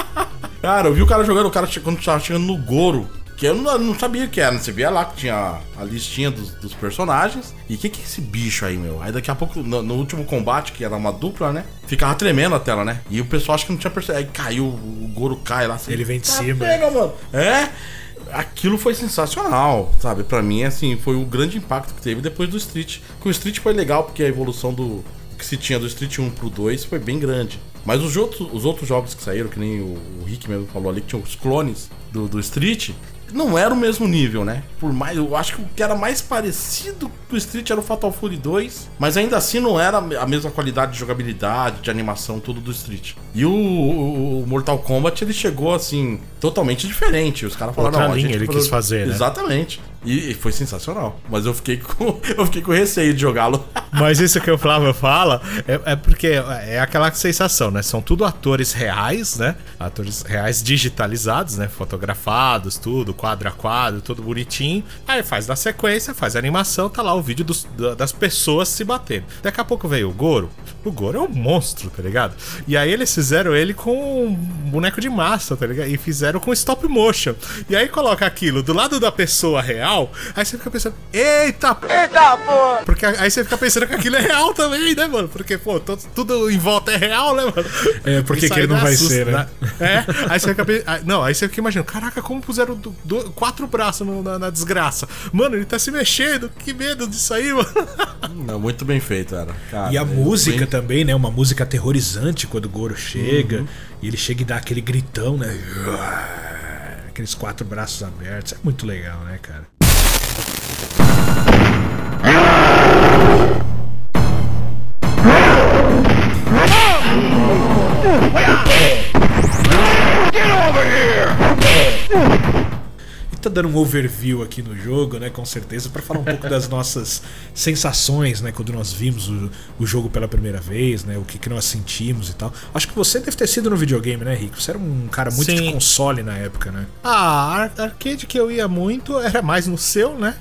cara, eu vi o cara jogando, o cara quando tava chegando no Goro. Que eu não, não sabia o que era, você via lá que tinha a listinha dos, dos personagens. E o que, que é esse bicho aí, meu? Aí daqui a pouco, no, no, último combate, que era uma dupla, né? Ficava tremendo a tela, né? E o pessoal acho que não tinha percebido. Aí caiu, o Goro cai lá. Assim, Ele vem de tá cima. Pega, mano. É? Aquilo foi sensacional, sabe? Para mim, assim, foi o grande impacto que teve depois do Street. Que o Street foi legal porque a evolução do que se tinha do Street 1 pro 2 foi bem grande. Mas os outros, os outros jogos que saíram, que nem o, o Rick mesmo falou ali, que tinham os clones do, do Street, não era o mesmo nível, né? Por mais, eu acho que o que era mais parecido com o Street era o Fatal Fury 2, mas ainda assim não era a mesma qualidade de jogabilidade, de animação, tudo do Street. E o, o Mortal Kombat ele chegou assim totalmente diferente. Os caras falaram, Outra não, linha ele quis fazer, né? Exatamente. E, e foi sensacional. Mas eu fiquei com, eu fiquei com receio de jogá-lo. Mas isso que o Flávio fala é, é, porque é aquela sensação, né? São tudo atores reais, né? Atores reais digitalizados, né? Fotografados, tudo, quadro a quadro, tudo bonitinho. Aí faz na sequência, faz a animação, tá lá o vídeo dos, das pessoas se batendo. Daqui a pouco veio o Goro. O Goro é um monstro, tá ligado? E aí eles fizeram ele com um boneco de massa, tá ligado? E fizeram com stop motion. E aí coloca aquilo do lado da pessoa real, aí você fica pensando, eita! Eita, pô! Porque aí você fica pensando que aquilo é real também, né, mano? Porque, pô, tudo, tudo em volta é real, né, mano? É, porque que ele não vai ser, né? né? É, aí você fica pensando, não, aí você fica imaginando, caraca, como puseram do, do, quatro braços no, na, na, desgraça? Mano, ele tá se mexendo, que medo disso aí, mano. Não, muito bem feito, cara. cara e a música bem... também, né? Uma música aterrorizante quando o Goro chega. Uhum. E ele chega e dá aquele gritão, né? Aqueles quatro braços abertos. É muito legal, né, cara? Get over here! Tá dando um overview aqui no jogo, né? Com certeza, para falar um pouco das nossas sensações, né? Quando nós vimos o, o jogo pela primeira vez, né? O que, que nós sentimos e tal. Acho que você deve ter sido no videogame, né, Rico? Você era um cara muito Sim. de console na época, né? Ah, arcade que eu ia muito era mais no seu, né?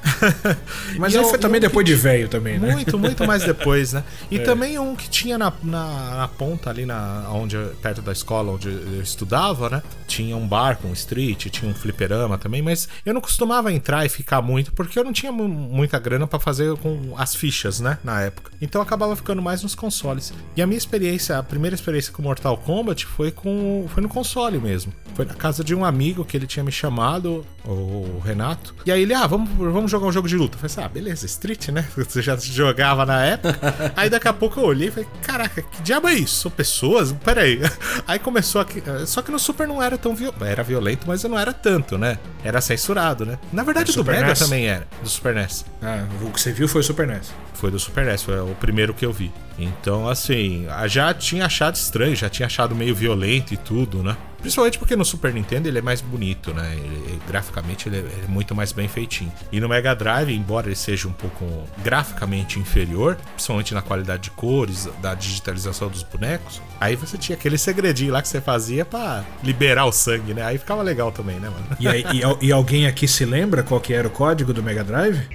Mas aí foi também depois de velho também, né? Muito, muito mais depois, né? E é. também um que tinha na, na, na, ponta ali, na, onde, perto da escola onde eu estudava, né? Tinha um bar com street, tinha um fliperama também, mas eu não costumava entrar e ficar muito, porque eu não tinha muita grana para fazer com as fichas, né? Na época. Então eu acabava ficando mais nos consoles. E a minha experiência, a primeira experiência com Mortal Kombat foi com foi no console mesmo. Foi na casa de um amigo que ele tinha me chamado, o Renato. E aí ele, ah, vamos, vamos jogar um jogo de luta. Eu falei assim, ah, beleza, Street, né? Você já jogava na época. aí daqui a pouco eu olhei e falei, caraca, que diabo é isso? São pessoas? Pera aí. Aí começou aqui. Só que no Super não era tão violento. Era violento, mas não era tanto, né? Era censurado, né? Na verdade, do, do Mega NES? também era. Do Super NES. Ah, o que você viu foi o Super NES. Foi do Super NES, foi o primeiro que eu vi. Então, assim, já tinha achado estranho, já tinha achado meio violento e tudo, né? Principalmente porque no Super Nintendo ele é mais bonito, né? Ele, graficamente ele é, ele é, muito mais bem feitinho. E no Mega Drive, embora ele seja um pouco graficamente inferior, principalmente na qualidade de cores, da digitalização dos bonecos, aí você tinha aquele segredinho lá que você fazia para liberar o sangue, né? Aí ficava legal também, né, mano? E, aí, e, e alguém aqui se lembra qual que era o código do Mega Drive?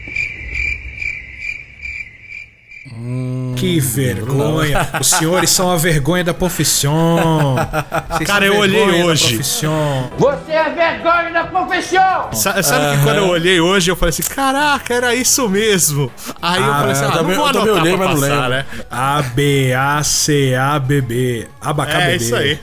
Hum, que vergonha. Os senhores são a vergonha da profissão. Cara, eu olhei hoje. Você é a vergonha da profissão. Sa sabe que quando eu olhei hoje, eu falei assim: caraca, era isso mesmo. Aí ah, eu falei assim: ah, não vou anotar olhei, pra passar, né? A, B, A, C, A, B, B. Abacabebê. É isso aí.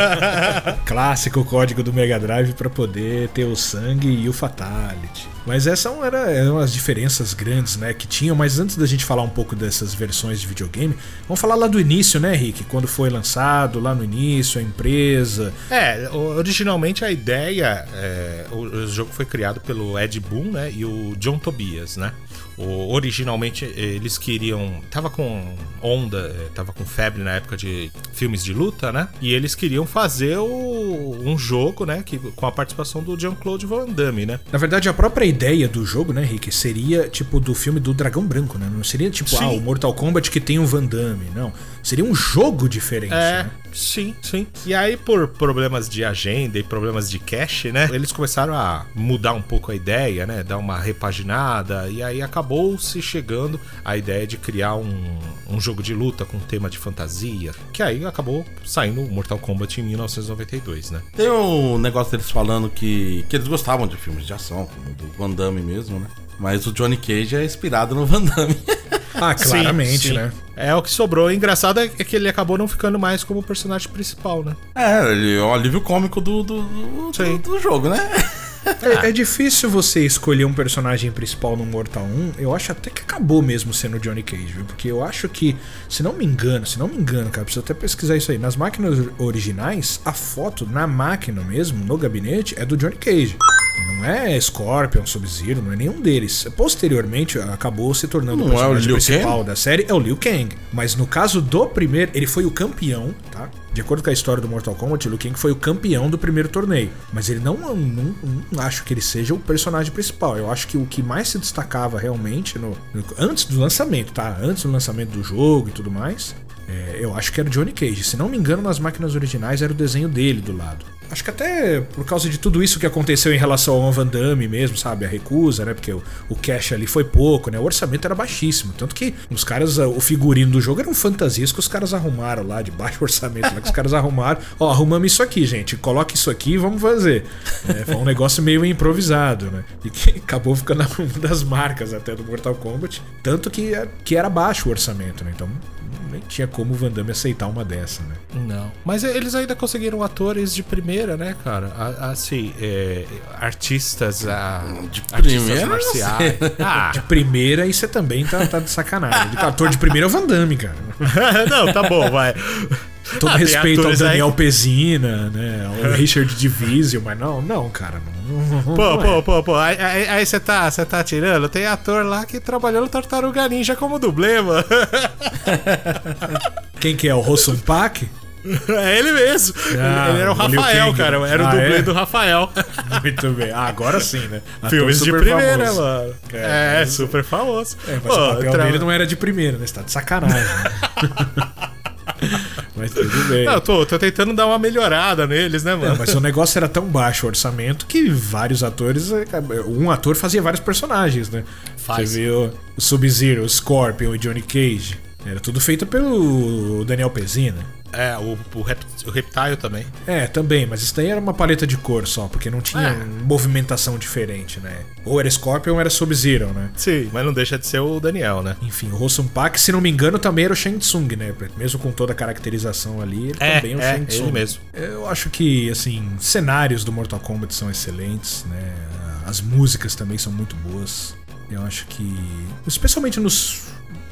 Clássico código do Mega Drive pra poder ter o sangue e o Fatality. Mas essas eram, eram as diferenças grandes, né, que tinham. Mas antes da gente falar um pouco dessas versões de videogame, vamos falar lá do início, né, Rick? Quando foi lançado, lá no início, a empresa. É, originalmente a ideia, é, o, o, jogo foi criado pelo Ed Boon, né, e o John Tobias, né. O, originalmente eles queriam. Tava com onda, é, tava com febre na época de filmes de luta, né? E eles queriam fazer o, um jogo, né? Que, com a participação do Jean-Claude Van Damme, né? Na verdade, a própria ideia do jogo, né, Rick, seria tipo do filme do Dragão Branco, né? Não seria tipo, Sim. ah, o Mortal Kombat que tem um Van Damme, não. Seria um jogo diferente, é, né? Sim, sim. E aí, por problemas de agenda e problemas de cash, né? Eles começaram a mudar um pouco a ideia, né? Dar uma repaginada. E aí acabou se chegando a ideia de criar um, um jogo de luta com tema de fantasia. Que aí acabou saindo Mortal Kombat em 1992, né? Tem um negócio deles falando que, que eles gostavam de filmes de ação, como do Van Damme mesmo, né? Mas o Johnny Cage é inspirado no Van Damme. Ah, claramente, sim, sim. né? É o que sobrou. O engraçado é que ele acabou não ficando mais como personagem principal, né? É, ele é o alívio cômico do, do, do, do jogo, né? É, é, difícil você escolher um personagem principal no Mortal 1. Eu acho até que acabou mesmo sendo o Johnny Cage, viu? Porque eu acho que, se não me engano, se não me engano, cara, preciso até pesquisar isso aí. Nas máquinas originais, a foto na máquina mesmo, no gabinete, é do Johnny Cage. Não é Scorpion, Sub-Zero, não é nenhum deles. Posteriormente, acabou se tornando Não o é o personagem Liu principal Kang? da série, é o Liu Kang. Mas no caso do primeiro, ele foi o campeão, tá? De acordo com a história do Mortal Kombat, o Liu Kang foi o campeão do primeiro torneio. Mas ele não, não, não acho que ele seja o personagem principal. Eu acho que o que mais se destacava realmente no, no- antes do lançamento, tá? Antes do lançamento do jogo e tudo mais, é, eu acho que era o Johnny Cage. Se não me engano, nas máquinas originais era o desenho dele do lado. Acho que até por causa de tudo isso que aconteceu em relação ao Van Damme mesmo, sabe? A recusa, né? Porque o, o cash ali foi pouco, né? O orçamento era baixíssimo. Tanto que os caras, o figurino do jogo eram fantasias que os caras arrumaram lá, de baixo orçamento, lá que os caras arrumaram. Ó, arrumamos isso aqui, gente. Coloca isso aqui e vamos fazer. É, foi um negócio meio improvisado, né? E que acabou ficando uma das marcas até do Mortal Kombat. Tanto que, que era baixo o orçamento, né? Então nem tinha como o Van Damme aceitar uma dessa, né? Não. Mas eles ainda conseguiram atores de primeira, né, cara? A- Assim, é, artistas. A, De artistas primeira, não marciais. Ah, De primeira, isso também tá, tá de sacanagem. De ator de primeira é o Van Damme, cara. não, tá bom, vai. Todo Ah, respeito ao aí Daniel que- Pezina, né? Ao Richard Divisio, mas não, não, cara. Não, não- Pô, não é. pô, pô, pô. Aí- Aí aí você tá, tá tirando? Tem ator lá que trabalhou no Tartaruga Ninja como dublê, mano. Quem que é? O Rossum Pak? É ele mesmo. Ah, ele era o o Rafael, cara. Era o Ah, dublê é? do Rafael. Muito bem. Ah, agora sim, né? Ator Filmes de primeira, famoso. mano. É, É, super famoso. É, mas Pô, o papel tra- dele não era de primeira, né? Você tá de sacanagem. né? Mas tudo bem. Não, eu tô, tô tentando dar uma melhorada neles, né, É, mano? mas o negócio era tão baixo o orçamento que vários atores. eh, Um ator fazia vários personagens, né? Faz. Você viu o Sub-Zero, o Scorpion e Johnny Cage. Era tudo feito pelo Daniel Pezina. É, o, o, rep, o Reptile também. É, também, mas isso daí era uma paleta de cor só, porque não tinha É. movimentação diferente, né? Ou era Scorpion ou era Sub-Zero, né? Sim, mas não deixa de ser o Daniel, né? Enfim, o Rossum Pak, se não me engano, também era o Shang Tsung, né? Mesmo com toda a caracterização ali, ele também é o é, Shang Tsung. ele mesmo. Eu acho que, assim, cenários do Mortal Kombat são excelentes, né? As músicas também são muito boas. Eu acho que. Especialmente nos.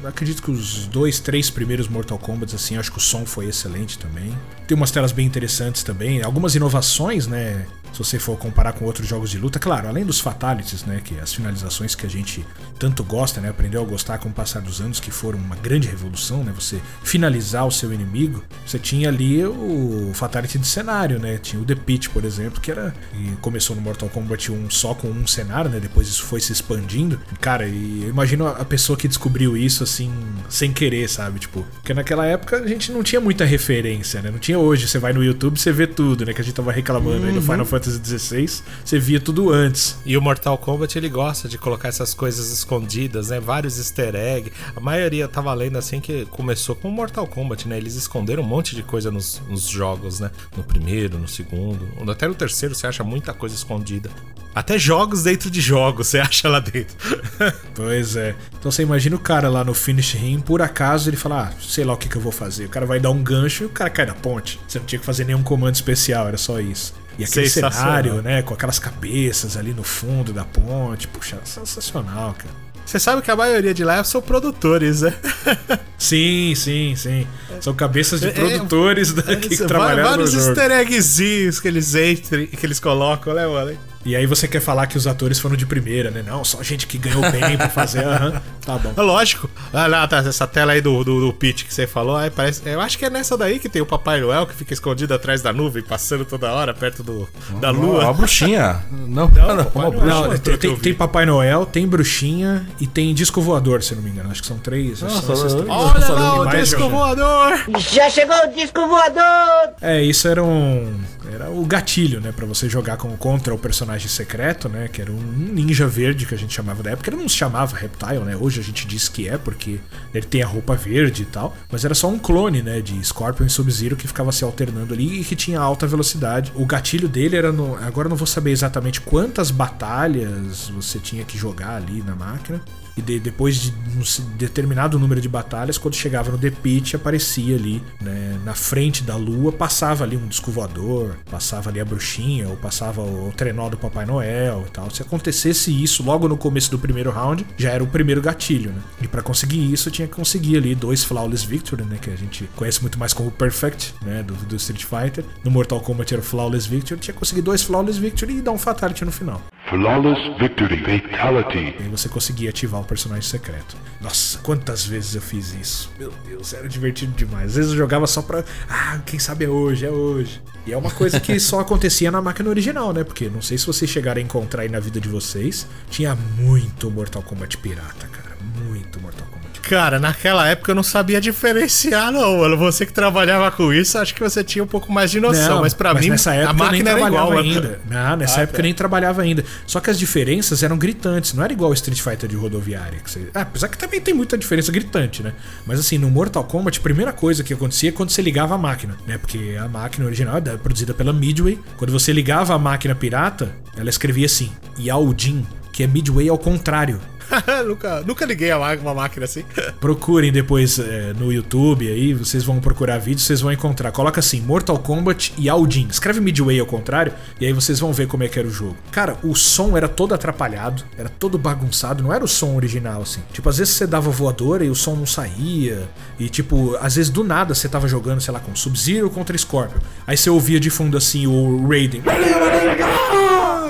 Acredito que os dois, três primeiros Mortal Kombat, assim, acho que o som foi excelente também. Tem umas telas bem interessantes também. Algumas inovações, né? Se você for comparar com outros jogos de luta, claro, além dos fatalities, né? Que as finalizações que a gente tanto gosta, né? Aprendeu a gostar com o passar dos anos, que foram uma grande revolução, né? Você finalizar o seu inimigo. Você tinha ali o fatality de cenário, né? Tinha o The Pit, por exemplo, que era. E começou no Mortal Kombat 1 só com um cenário, né? Depois isso foi se expandindo. Cara, e eu imagino a pessoa que descobriu isso assim, sem querer, sabe? Tipo, porque naquela época a gente não tinha muita referência, né? Não tinha hoje. Você vai no YouTube, você vê tudo, né? Que a gente tava reclamando aí do Final Fantasy XVI, você via tudo antes. E o Mortal Kombat ele gosta de colocar essas coisas escondidas, né? Vários easter eggs. A maioria eu tava lendo assim que começou com o Mortal Kombat, né? Eles esconderam um monte de coisa nos, nos jogos, né? No primeiro, no segundo, até no terceiro você acha muita coisa escondida. Até jogos dentro de jogos você acha lá dentro. Pois é. Então você imagina o cara lá no finish rim, por acaso ele fala, ah, sei lá o que, que eu vou fazer. O cara vai dar um gancho e o cara cai da ponte. Você não tinha que fazer nenhum comando especial, era só isso. E aquele cenário, né, com aquelas cabeças ali no fundo da ponte, puxa, sensacional, cara. Você sabe que a maioria de lá são produtores, né? Sim, sim, sim. São cabeças de É, produtores daqui que Vai- trabalharam no Vários jogo. easter eggzinhos que eles entram, que eles colocam, né, mano? E aí você quer falar que os atores foram de primeira, né? Não, só gente que ganhou bem pra fazer. Aham, tá bom. É lógico. Ah, lá, tá, essa tela aí do, do, do pitch que você falou, aí parece. Eu acho que é nessa daí que tem o Papai Noel que fica escondido atrás da nuvem, passando toda hora perto do, da Uma lua. bruxinha. Não, não, Papai uma Noel. bruxa. Não, tem, tem, tem Papai Noel, tem Bruxinha e tem Disco Voador, se eu não me engano. Acho que são três. são Nossa, eu- três. Olha lá o disco já. voador! Já chegou o disco voador! É, isso era um. Era o gatilho, né? Pra você jogar com, contra o personagem secreto, né? Que era um ninja verde que a gente chamava da época. Ele não se chamava Reptile, né? Hoje a gente diz que é, porque ele tem a roupa verde e tal. Mas era só um clone, né? De Scorpion e Sub-Zero que ficava se alternando ali e que tinha alta velocidade. O gatilho dele era no. Agora eu não vou saber exatamente quantas batalhas você tinha que jogar ali na máquina. E de- depois de um determinado número de batalhas, quando chegava no The Pit, aparecia ali, né, na frente da lua, passava ali um disco voador, passava ali a bruxinha, ou passava o, o trenó do Papai Noel e tal. Se acontecesse isso logo no começo do primeiro round, já era o primeiro gatilho, né? E pra conseguir isso, tinha que conseguir ali dois Flawless Victory, né? Que a gente conhece muito mais como Perfect, né? Do, do Street Fighter. No Mortal Kombat era o Flawless Victory, tinha que conseguir dois Flawless Victory e dar um Fatality no final. Flawless victory. Fatality. E aí você conseguia ativar o personagem secreto. Nossa, quantas vezes eu fiz isso. Meu Deus, era divertido demais. Às vezes eu jogava só pra. Ah, quem sabe é hoje, é hoje. E é uma coisa que só acontecia na máquina original, né? Porque não sei se vocês chegaram a encontrar aí na vida de vocês. Tinha muito Mortal Kombat pirata, cara. Muito Mortal Kombat. Cara, naquela época eu não sabia diferenciar, não, mano. Você que trabalhava com isso, acho que você tinha um pouco mais de noção. mas pra mim, nessa época a máquina eu nem era igual trabalhava mano. ainda. Não, nessa Ah, época tá. eu nem trabalhava ainda. Só que as diferenças eram gritantes. Não era igual o Street Fighter de rodoviária. Que você... ah, apesar que também tem muita diferença gritante, né? Mas assim, no Mortal Kombat, a primeira coisa que acontecia é quando você ligava a máquina, né? Porque a máquina original é produzida pela Midway. Quando você ligava a máquina pirata, ela escrevia assim: Yaojin, que é Midway ao contrário. nunca, nunca liguei uma máquina assim. Procurem depois é, no YouTube aí, vocês vão procurar vídeos, vocês vão encontrar. Coloca assim, Mortal Kombat e Aldin. Escreve Midway ao contrário e aí vocês vão ver como é que era o jogo. Cara, o som era todo atrapalhado, era todo bagunçado, não era o som original assim. Tipo, às vezes você dava voadora e o som não saía. E tipo, às vezes do nada você tava jogando, sei lá, com Sub-Zero contra Scorpion. Aí você ouvia de fundo assim o Raiden.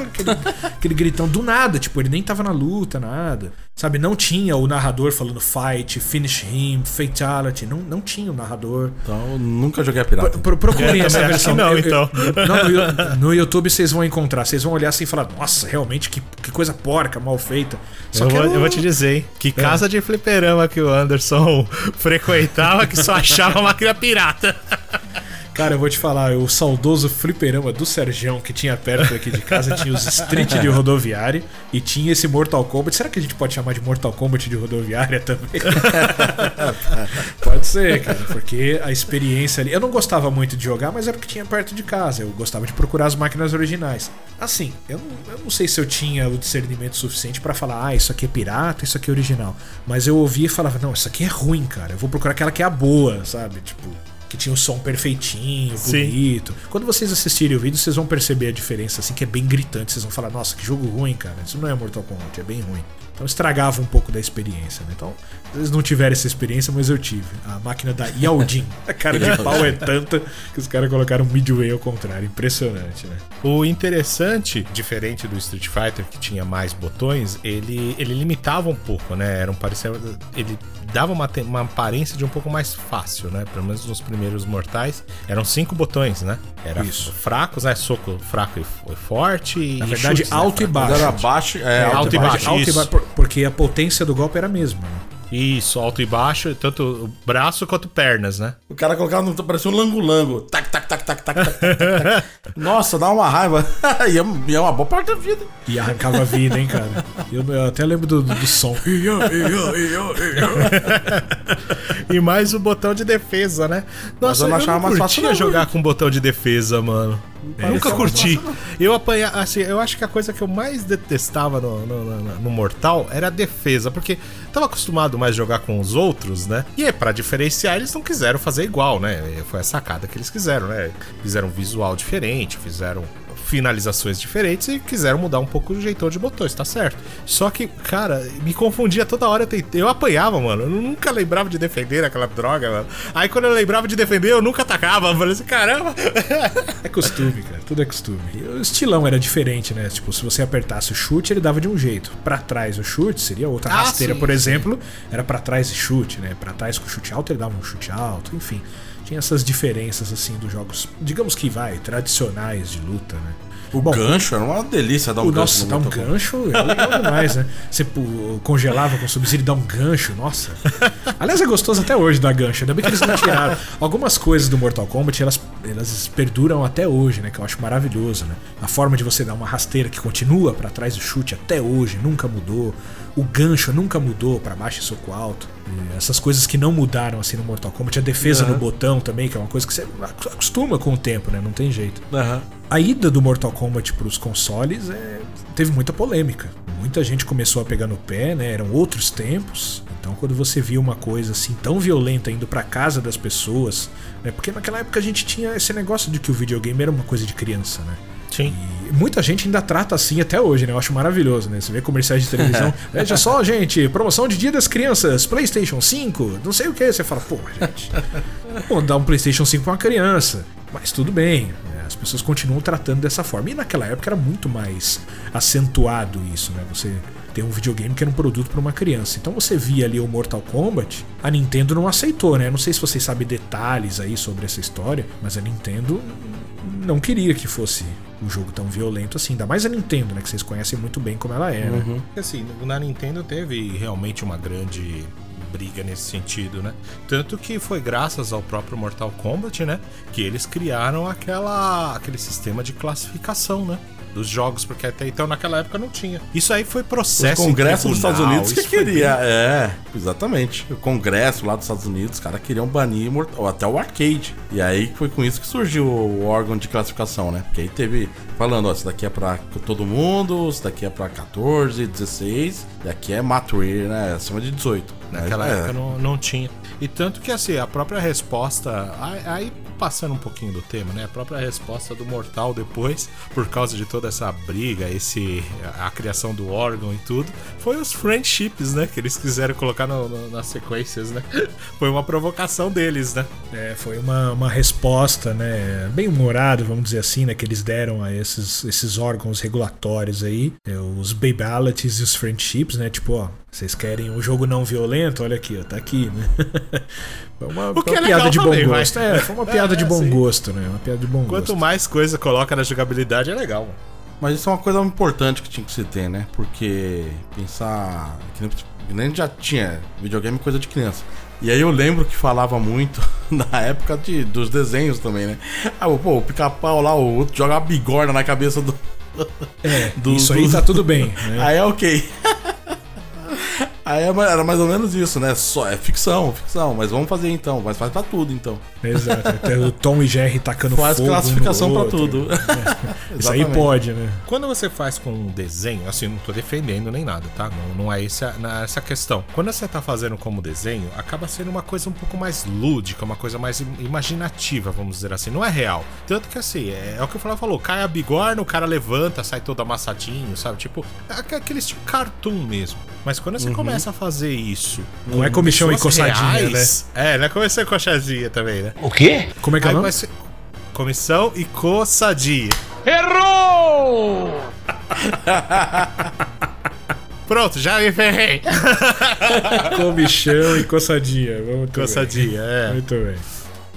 Aquele, aquele gritão do nada, tipo, ele nem tava na luta, nada. Sabe, não tinha o narrador falando fight, finish him, fatality. Não, não tinha o narrador. Então, eu nunca joguei a pirata. Pro- procurem Eu essa versão. não, Eu- eu- então. não, no, no YouTube vocês vão encontrar. Vocês vão olhar assim e falar: Nossa, realmente, que, que coisa porca, mal feita. Só Eu que vou, eu um- vou te dizer, hein? Que casa de fliperama que o Anderson frequentava que só achava máquina pirata. Cara, eu vou te falar, o saudoso fliperama do Sergião que tinha perto aqui de casa tinha os Street de rodoviária e tinha esse Mortal Kombat. Será que a gente pode chamar de Mortal Kombat de rodoviária também? pode ser, cara, porque a experiência ali. Eu não gostava muito de jogar, mas era o que tinha perto de casa. Eu gostava de procurar as máquinas originais. Assim, eu não, eu não sei se eu tinha o discernimento suficiente pra falar, ah, isso aqui é pirata, isso aqui é original. Mas eu ouvia e falava, não, isso aqui é ruim, cara. Eu vou procurar aquela que é a boa, sabe? Tipo que tinha o som perfeitinho, Sim. bonito. Quando vocês assistirem o vídeo, vocês vão perceber a diferença, assim, que é bem gritante. Vocês vão falar, nossa, que jogo ruim, cara. Isso não é Mortal Kombat, é bem ruim. Então estragava um pouco da experiência, né? Então, vocês não tiveram essa experiência, mas eu tive. A máquina da Yaodin. A cara de pau é tanta que os caras colocaram Midway ao contrário. Impressionante, né? O interessante, diferente do Street Fighter, que tinha mais botões, ele, ele limitava um pouco, né? Era um parecer, ele dava uma, uma aparência de um pouco mais fácil, né? Pelo menos nos primeiros mortais. Eram cinco botões, né? Era Isso. fracos, né? Soco fraco e, e forte. Na verdade, alto e baixo. Era baixo, é, alto alto e e baixo. baixo. Alto e Isso. Porque a potência do golpe era a mesma, né? Isso, alto e baixo, tanto o braço quanto pernas, né? O cara colocava no. parecia um lango-lango. Tac, tac, tac, tac, tac, tac, tac, tac. Nossa, dá uma raiva. e, é, e é uma boa parte da vida. E arrancava a vida, hein, cara? Eu, eu até lembro do, do, do som. E mais o botão de defesa, né? Nossa, eu eu não não, achava mais curtia fácil não, jogar com botão de defesa, mano. Nunca curti. Eu apanhar, assim, eu acho que a coisa que eu mais detestava no, no, no- no Mortal era a defesa, porque tava acostumado mais a jogar com os outros, né? E aí, pra diferenciar, eles não quiseram fazer igual, né? Foi a sacada que eles quiseram, né? Fizeram um visual diferente, fizeram finalizações diferentes e quiseram mudar um pouco o jeitão de botões, tá certo. Só que, cara, me confundia toda hora. Eu, tentei, eu apanhava, mano. Eu nunca lembrava de defender aquela droga, mano. Aí quando eu lembrava de defender, eu nunca atacava. Eu falei assim, caramba. É costume, cara. Tudo é costume. E o estilão era diferente, né? Tipo, se você apertasse o chute, ele dava de um jeito. Pra trás o chute seria outra. Ah, rasteira, sim, por sim. exemplo, era pra trás e chute, né? Pra trás com chute alto, ele dava um chute alto, enfim. Tinha essas diferenças, assim, dos jogos, digamos que vai, tradicionais de luta, né? O gancho era uma delícia dar um O gancho. nossa, no dá um gancho é legal demais, né? Você congelava com Sub-Zero e dá um gancho, nossa. Aliás, é gostoso até hoje dar gancho, ainda bem que eles não tiraram. Algumas coisas do Mortal Kombat, elas, elas perduram até hoje, né? Que eu acho maravilhoso, né? A forma de você dar uma rasteira que continua pra trás do chute até hoje, nunca mudou. O gancho nunca mudou pra baixo e soco alto. E essas coisas que não mudaram assim no Mortal Kombat, a defesa no botão também, que é uma coisa que você acostuma com o tempo, né? Não tem jeito. Aham. A ida do Mortal Kombat para os consoles é, teve muita polêmica. Muita gente começou a pegar no pé, né? Eram outros tempos. Então, quando você via uma coisa assim tão violenta indo para casa das pessoas, né? Porque naquela época a gente tinha esse negócio de que o videogame era uma coisa de criança, né? Sim. E muita gente ainda trata assim até hoje, né? Eu acho maravilhoso, né? Você vê comerciais de televisão. Veja só, gente, promoção de Dia das Crianças, PlayStation 5, não sei o que. Você fala, pô, gente, vou dar um PlayStation 5 pra uma criança. Mas tudo bem. né? As pessoas continuam tratando dessa forma. E naquela época era muito mais acentuado isso, né? Você tem um videogame que era um produto para uma criança. Então você via ali o Mortal Kombat, a Nintendo não aceitou, né? Não sei se vocês sabem detalhes aí sobre essa história, mas a Nintendo não queria que fosse um jogo tão violento assim. Ainda mais a Nintendo, né? Que vocês conhecem muito bem como ela é, né? Porque, Assim, na Nintendo teve realmente uma grande briga nesse sentido, né? Tanto que foi graças ao próprio Mortal Kombat, né? Que eles criaram aquela, aquele sistema de classificação, né? Dos jogos, porque até então naquela época não tinha. Isso aí foi O processo. em Congresso dos Estados Unidos que queria. É, exatamente. O Congresso lá dos Estados Unidos, os caras queriam banir Mortal- até o arcade. E aí foi com isso que surgiu o órgão de classificação, né? Porque aí teve. Falando, ó, isso daqui é pra todo mundo, isso daqui é pra 14, 16, e aqui é mature, né? Acima de 18. Naquela Mas, é, época não, não tinha. E tanto que assim, a própria resposta. Aí passando um pouquinho do tema, né? A própria resposta do Mortal depois, por causa de toda essa briga, esse a criação do órgão e tudo, foi os friendships, né? Que eles quiseram colocar no- no- nas sequências, né? Foi uma provocação deles, né? É, foi uma, uma resposta, né, bem humorada, vamos dizer assim, né, que eles deram a esses, esses órgãos regulatórios aí, é, os babalities e os friendships, né, tipo, ó, vocês querem um jogo não violento? Olha aqui, ó, tá aqui, né. Foi uma, foi uma é piada de bom também, gosto. É, foi uma piada É, de bom sim. gosto, né, uma piada de bom Quanto gosto. mais coisa coloca na jogabilidade, é legal, mano. Mas isso é uma coisa importante que tinha que se ter, né? Porque pensar. Que nem, que nem já tinha videogame é coisa de criança. E aí eu lembro que falava muito na época de, dos desenhos também, né? Ah, pô, o pica-pau lá, o outro joga uma bigorna na cabeça do. É, do- isso aí do- tá tudo bem, né. Aí é ok. Aí é era mais ou menos isso, né? Só, é ficção, ficção. Mas vamos fazer então. Mas faz pra tudo então. Exato. Até o Tom e Jerry tacando Faz fogo no classificação pra outro. tudo. Isso aí pode, né. Quando você faz com um desenho, assim, não tô defendendo nem nada, tá? Não, não é essa, não é essa a questão. Quando você tá fazendo como desenho, acaba sendo uma coisa um pouco mais lúdica, uma coisa mais im- imaginativa, vamos dizer assim. Não é real. Tanto que assim, é, é o que o Flávio falou: cai a bigorna, o cara levanta, sai todo amassadinho, sabe? Tipo, é aque- aquele estilo cartoon mesmo. Mas quando você começa a fazer isso. Não é com comichão e coçadinha, reais- É, não é começar com coxadinha também, né? O quê? Como é que é o ser comissão e coçadinha. Errou! Pronto, já me ferrei. Comichão e coçadinha. Vamos Coçadinha, bem. é. Muito bem.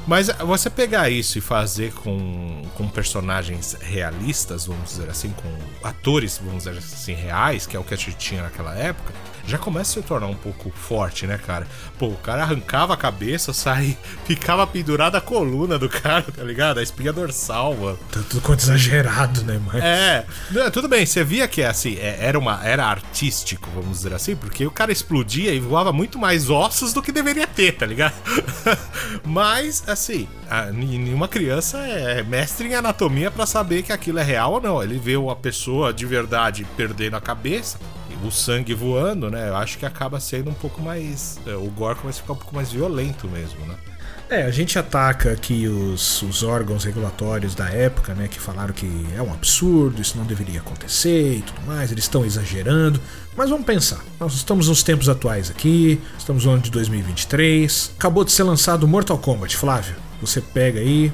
Mas você pegar isso e fazer com, com personagens realistas, vamos dizer assim, com atores, vamos dizer assim, reais, que é o que a gente tinha naquela época, já começa a se tornar um pouco forte, né, cara? Pô, o cara arrancava a cabeça, saía, ficava pendurada a coluna do cara, tá ligado? A espinha dorsal, mano. Tá tudo quanto exagerado, né? Mas... É, não, tudo bem, você via que assim, é, era uma era artístico, vamos dizer assim, porque o cara explodia e voava muito mais ossos do que deveria ter, tá ligado? Mas assim, a- nenhuma criança é mestre em anatomia pra saber que aquilo é real ou não. Ele vê uma pessoa de verdade perdendo a cabeça, o sangue voando, né? Eu acho que acaba sendo um pouco mais, é, o gore começa a ficar um pouco mais violento mesmo, né? É, a gente ataca aqui os, os órgãos regulatórios da época, né? Que falaram que é um absurdo, isso não deveria acontecer e tudo mais, eles estão exagerando. Mas vamos pensar, nós estamos nos tempos atuais aqui, estamos no ano de 2023, acabou de ser lançado Mortal Kombat, Flávio. Você pega aí,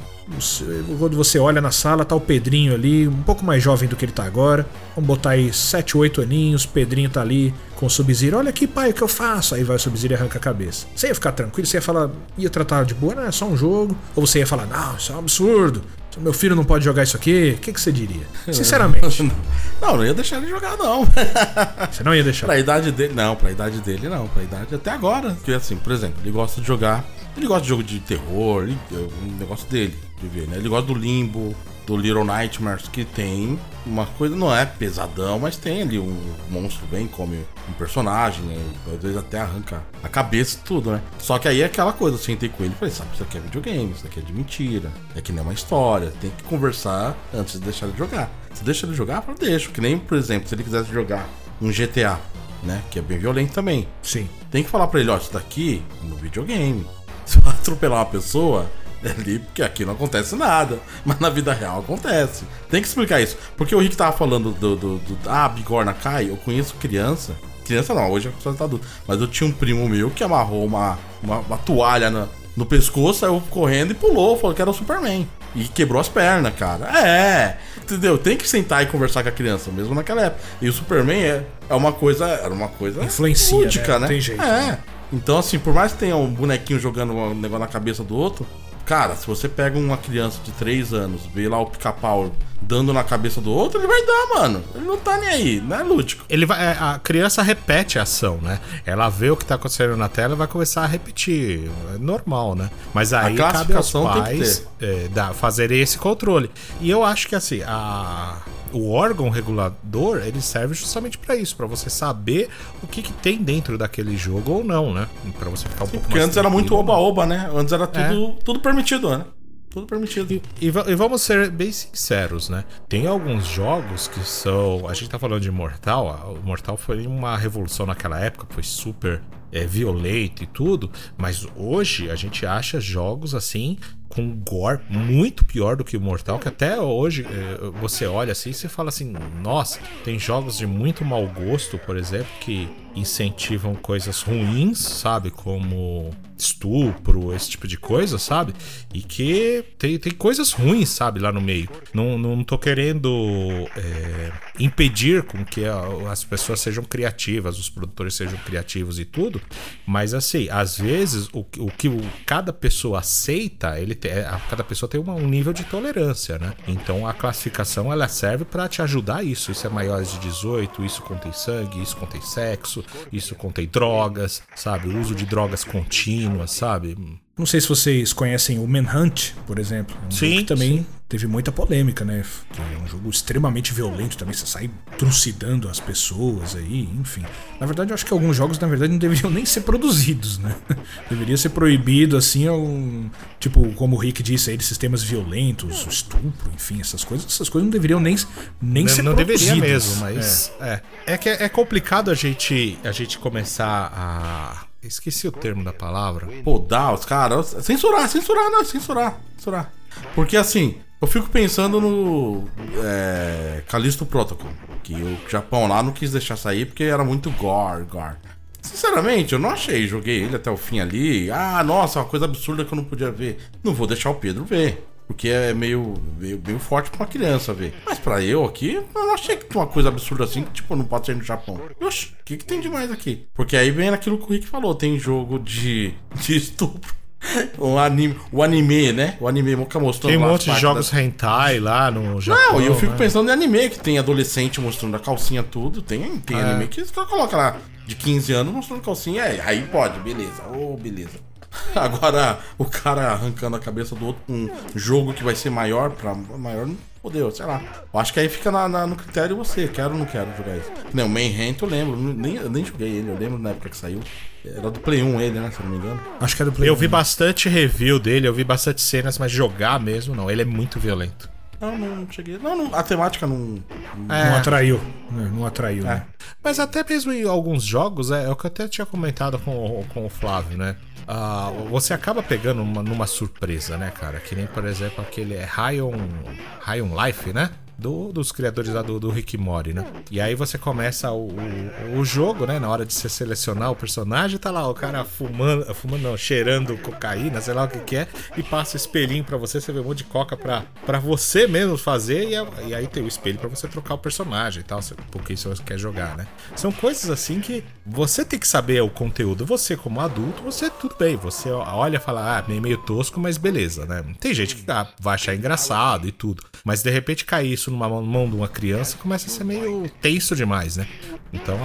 quando você olha na sala, tá o Pedrinho ali, um pouco mais jovem do que ele tá agora. Vamos botar aí 7, 8 aninhos, Pedrinho tá ali com o Sub-Zero. Olha aqui, pai, o que eu faço? Aí vai o Sub-Zero e arranca a cabeça. Você ia ficar tranquilo? Você ia falar, ia tratar de boa, não, é só um jogo? Ou você ia falar, não, isso é um absurdo. Meu filho não pode jogar isso aqui. O que, que você diria? Sinceramente, Não, não ia deixar ele jogar, não. você não ia deixar. Pra idade dele, não, pra idade dele não, pra idade até agora. Porque assim, por exemplo, ele gosta de jogar, ele gosta de jogo de terror, ele, é um negócio dele, de ver, né? Ele gosta do Limbo, do Little Nightmares, que tem uma coisa, não é pesadão, mas tem ali um monstro bem, come um personagem, né? às vezes até arranca a cabeça e tudo, né? Só que aí é aquela coisa, eu sentei com ele e falei, sabe, isso aqui é videogame, isso aqui é de mentira, é que nem uma história, tem que conversar antes de deixar ele jogar. Se deixa ele jogar, eu deixo. Que nem, por exemplo, se ele quisesse jogar um GTA, né? Que é bem violento também. Sim. Tem que falar pra ele, ó, isso daqui é no videogame. Se eu atropelar uma pessoa, é ali, porque aqui não acontece nada. Mas na vida real acontece. Tem que explicar isso. Porque o Rick tava falando do. do, do ah, a bigorna cai. Eu conheço criança. Criança não, hoje é só tá adulto. Mas eu tinha um primo meu que amarrou uma, uma, uma toalha na- no pescoço, saiu correndo e pulou, falou que era o Superman. E quebrou as pernas, cara. É, entendeu? Tem que sentar e conversar com a criança, mesmo naquela época. E o Superman é, é uma coisa. Era uma coisa. Influencia, lúdica, né? né? Não tem jeito, É. né? Então, assim, por mais que tenha um bonequinho jogando um negócio na cabeça do outro, cara, se você pega uma criança de 3 anos, vê lá o pica-pau dando na cabeça do outro, ele vai dar, mano. Ele não tá nem aí, não é lúdico. Ele vai, é, a criança repete a ação, né? Ela vê o que tá acontecendo na tela e vai começar a repetir. É normal, né? Mas aí cabe aos pais é, fazerem esse controle. E eu acho que assim, a, o órgão regulador ele serve justamente pra isso, pra você saber o que, que tem dentro daquele jogo ou não, né? Pra você ficar um pouco Porque mais antes era muito oba-oba, né? Antes era tudo, tudo permitido, né? Tudo permitido. E, va- e vamos ser bem sinceros, né? Tem alguns jogos que são. A gente tá falando de Mortal. O Mortal foi uma revolução naquela época, foi super é, violento e tudo. Mas hoje a gente acha jogos assim. Com gore muito pior do que o Mortal, que até hoje é, você olha assim e você fala assim: nossa, tem jogos de muito mau gosto, por exemplo, que incentivam coisas ruins, sabe? Como estupro, esse tipo de coisa, sabe? E que tem, tem coisas ruins, sabe, lá no meio. Não, não tô querendo é, impedir com que as pessoas sejam criativas, os produtores sejam criativos e tudo, mas assim, às vezes o, que- o que o- cada pessoa aceita, ele tem, a- cada pessoa tem uma- um nível de tolerância, né? Então a classificação ela serve pra te ajudar isso. Isso é maiores de 18, isso contém sangue, isso contém sexo, isso contém drogas, sabe? O uso de drogas contínuas, sabe? Não sei se vocês conhecem o Manhunt, por exemplo. É um Sim, também teve muita polêmica, né? Que é um jogo extremamente violento também, você sai trucidando as pessoas aí, enfim. Na verdade, eu acho que alguns jogos, na verdade, não deveriam nem ser produzidos, né? Deveria ser proibido, assim, um, tipo, como o Rick disse aí, de sistemas violentos, estupro, enfim, essas coisas. Essas coisas não deveriam nem, nem Não, ser não deveria produzidas. mesmo, mas é. É, que é, é complicado a gente a gente começar a esqueci o termo da palavra. Dá, os caras. Censurar, censurar, não, censurar, censurar. Porque assim, eu fico pensando no. É, Callisto Protocol. Que o Japão lá não quis deixar sair porque era muito gore, gore. Sinceramente, eu não achei. Joguei ele até o fim ali. Ah, nossa, uma coisa absurda que eu não podia ver. Não vou deixar o Pedro ver. Porque é meio, meio, meio forte pra uma criança ver. Mas pra eu aqui, eu não achei que uma coisa absurda assim que, tipo, não pode ser no Japão. Oxi, o que, que tem demais aqui? Porque aí vem naquilo que o Rick falou: tem jogo de, de estupro. O anime, o anime, né? O anime fica mostrando Tem um monte de jogos hentai lá no Japão. Não, e eu fico né? pensando em anime que tem adolescente mostrando a calcinha tudo. Tem, tem É. anime que os caras colocam lá de 15 anos mostrando calcinha. É, aí pode, beleza. Ô, beleza. Agora, o cara arrancando a cabeça do outro com um jogo que vai ser maior pra maior, fodeu, sei lá. Eu acho que aí fica na- na- no critério você, quero ou não quero jogar isso. Não, o Manhunt eu lembro, nem, eu nem joguei ele, eu lembro na época que saiu. Era do Play 1 ele, né, se eu não me engano. Acho que é do Play Eu vi 1. bastante review dele, eu vi bastante cenas, mas jogar mesmo não. Ele é muito violento. Não, não cheguei. Não, não, a temática não. Não atraiu. né? Não atraiu, É. né? Mas até mesmo em alguns jogos, é, é o que eu até tinha comentado com, com o Flávio, né? Ah, você acaba pegando uma, numa surpresa, né, cara? Que nem, por exemplo, aquele é High on, High on Life, né? Do, dos criadores lá do, do Rick Mori, né? E aí você começa o, o, o jogo, né? Na hora de você selecionar o personagem, tá lá o cara fumando, fumando não, cheirando cocaína, sei lá o que que é, e passa o espelhinho pra você, você vê um monte de coca pra, pra você mesmo fazer, e, a- e aí tem o espelho pra você trocar o personagem e tal, porque isso você quer jogar, né? São coisas assim que você tem que saber o conteúdo. Você, como adulto, você tudo bem, você olha e fala, ah, meio, meio tosco, mas beleza, né? Tem gente que ah, vai achar engraçado e tudo, mas de repente cair isso numa mão, de uma criança começa a ser meio tenso demais, né? Então,